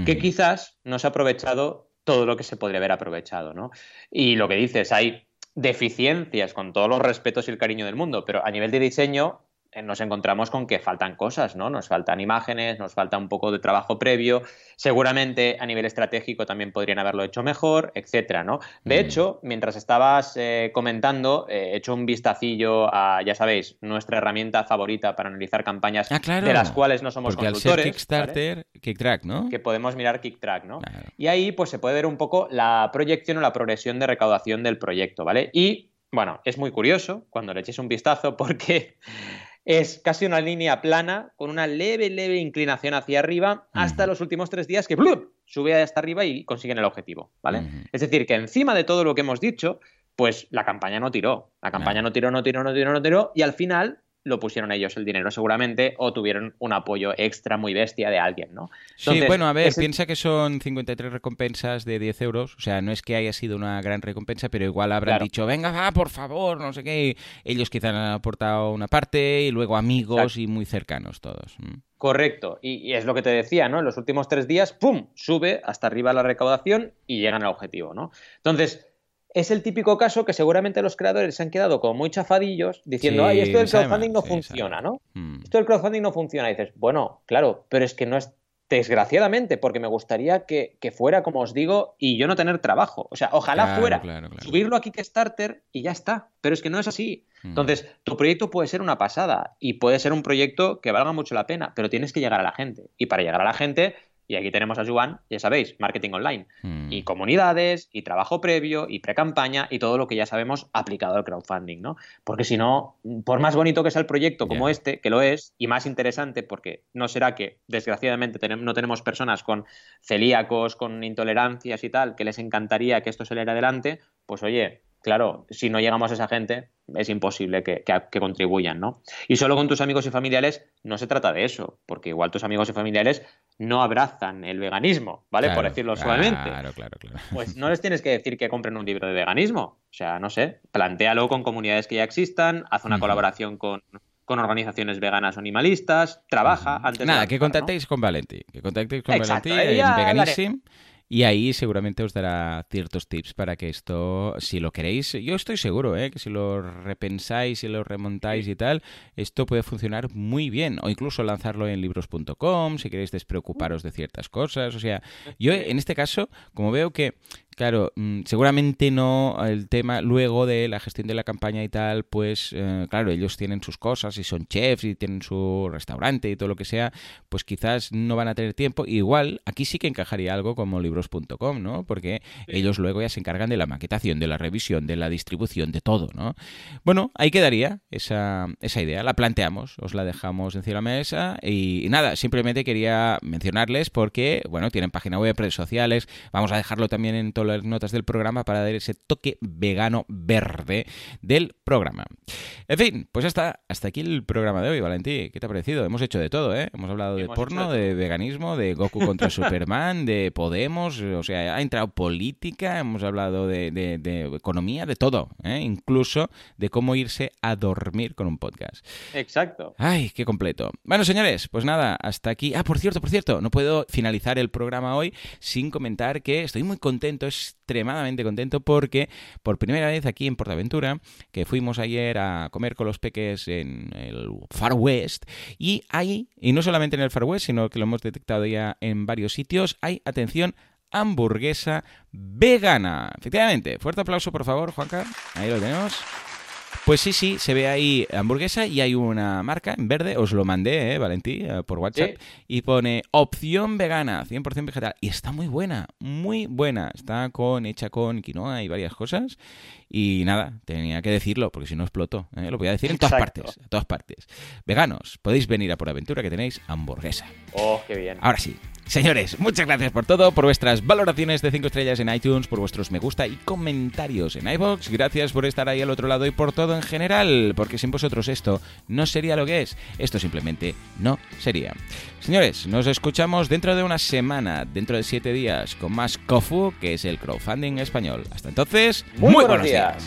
que quizás no se ha aprovechado todo lo que se podría haber aprovechado, ¿no? Y lo que dices, hay deficiencias, con todos los respetos y el cariño del mundo, pero a nivel de diseño nos encontramos con que faltan cosas, ¿no? Nos faltan imágenes, nos falta un poco de trabajo previo, seguramente a nivel estratégico también podrían haberlo hecho mejor, etcétera, ¿no? De mm. hecho, mientras estabas eh, comentando, eh, he hecho un vistacillo a, ya sabéis, nuestra herramienta favorita para analizar campañas ah, de las cuales no somos Porque consultores. Al Kickstarter, KickTrack, ¿no? Que podemos mirar KickTrack, ¿no? Y ahí pues se puede ver un poco la proyección o la progresión de recaudación del proyecto, ¿vale? Y bueno, es muy curioso cuando le echéis un vistazo porque es casi una línea plana con una leve, leve inclinación hacia arriba hasta los últimos tres días que sube hasta arriba y consiguen el objetivo, ¿vale? Es decir, que encima de todo lo que hemos dicho, pues la campaña no tiró. La campaña no tiró, no tiró, no tiró, no tiró y al final lo pusieron ellos el dinero seguramente o tuvieron un apoyo extra muy bestia de alguien, ¿no? sí, bueno, a ver, piensa que son 53 recompensas de 10 euros, o sea, no es que haya sido una gran recompensa, pero igual habrán dicho, venga, va, por favor, no sé qué, ellos quizás han aportado una parte y luego amigos y muy cercanos todos. Mm. Correcto, y, y, es lo que te decía, ¿no? En los últimos tres días, ¡pum!, sube hasta arriba la recaudación y llegan al objetivo, ¿no? Entonces, es el típico caso que seguramente los creadores se han quedado como muy chafadillos diciendo, ay, esto del crowdfunding no funciona, ¿no? Hmm. Esto del crowdfunding no funciona. Y dices, bueno, claro, pero es que no es desgraciadamente, porque me gustaría que, fuera, como os digo, y yo no tener trabajo. O sea, ojalá fuera subirlo a Kickstarter y ya está. Pero es que no es así. Hmm. Entonces, tu proyecto puede ser una pasada y puede ser un proyecto que valga mucho la pena, pero tienes que llegar a la gente. Y para llegar a la gente y aquí tenemos a Juan, ya sabéis, marketing online. Hmm. Y comunidades, y trabajo previo, y pre-campaña, y todo lo que ya sabemos aplicado al crowdfunding, ¿no? Porque si no, por más bonito que sea el proyecto como este, que lo es, y más interesante, porque no será que, desgraciadamente, no tenemos personas con celíacos, con intolerancias y tal, que les encantaría que esto se saliera adelante, pues oye, claro, si no llegamos a esa gente, es imposible que, contribuyan, ¿no? Y solo con tus amigos y familiares no se trata de eso, porque igual tus amigos y familiares no abrazan el veganismo, ¿vale? Por decirlo suavemente. Claro, claro, claro. Pues no les tienes que decir que compren un libro de veganismo. O sea, no sé, plantéalo con comunidades que ya existan, haz una colaboración con, organizaciones veganas o animalistas, trabaja antes Nada, que contactéis con Valenti, que contactéis con Valenti en Veganism y ahí seguramente os dará ciertos tips para que esto, si lo queréis, yo estoy seguro ¿eh? que si lo repensáis y lo remontáis y tal, esto puede funcionar muy bien. O incluso lanzarlo en libros.com si queréis despreocuparos de ciertas cosas. O sea, yo en este caso, como veo que Claro, mm, seguramente no el tema luego de la gestión de la campaña y tal, pues eh, claro, ellos tienen sus cosas y son chefs y tienen su restaurante y todo lo que sea, pues quizás no van a tener tiempo. Igual aquí sí que encajaría algo como libros.com, ¿no? Porque ellos luego ya se encargan de la maquetación, de la revisión, de la distribución, de todo, ¿no? Bueno, ahí quedaría esa, esa idea, la planteamos, os la dejamos encima de la mesa y, y nada, simplemente quería mencionarles porque, bueno, tienen página web, redes sociales, vamos a dejarlo también en todo las notas del programa para dar ese toque vegano verde del programa. En fin, pues hasta, hasta aquí el programa de hoy, Valentí. ¿Qué te ha parecido? Hemos hecho de todo, ¿eh? Hemos hablado de porno, de, veganismo, de Goku contra Superman, de Podemos, o sea, ha entrado política, hemos hablado de, economía, de todo, ¿eh? incluso de cómo irse a dormir con un podcast. Exacto. Ay, qué completo. Bueno, señores, pues nada, hasta aquí. Ah, por cierto, por cierto, no puedo finalizar el programa hoy sin comentar que estoy muy contento, extremadamente contento porque por primera vez aquí en Portaventura, que fuimos ayer a comer con los peques en el Far West, y ahí, y no solamente en el Far West, sino que lo hemos detectado ya en varios sitios, hay, atención, hamburguesa vegana. Efectivamente, fuerte aplauso por favor, Juanca. Ahí lo tenemos. Pues sí, sí, se ve ahí hamburguesa y hay una marca en verde, os lo mandé, ¿eh, Valentí, eh, por WhatsApp, y pone opción vegana, 100% vegetal. Y está muy buena, muy buena. Está con hecha con quinoa y varias cosas. Y nada, tenía que decirlo, porque si no exploto. ¿eh? Lo voy a decir en todas partes, en todas partes. Veganos, podéis venir a por aventura que tenéis hamburguesa. Oh, qué bien. Ahora sí, Señores, muchas gracias por todo, por vuestras valoraciones de 5 estrellas en iTunes, por vuestros me gusta y comentarios en iBox. Gracias por estar ahí al otro lado y por todo en general, porque sin vosotros esto no sería lo que es. Esto simplemente no sería. Señores, nos escuchamos dentro de una semana, dentro de 7 días, con más COFU, que es el crowdfunding español. Hasta entonces, muy, buenos, días.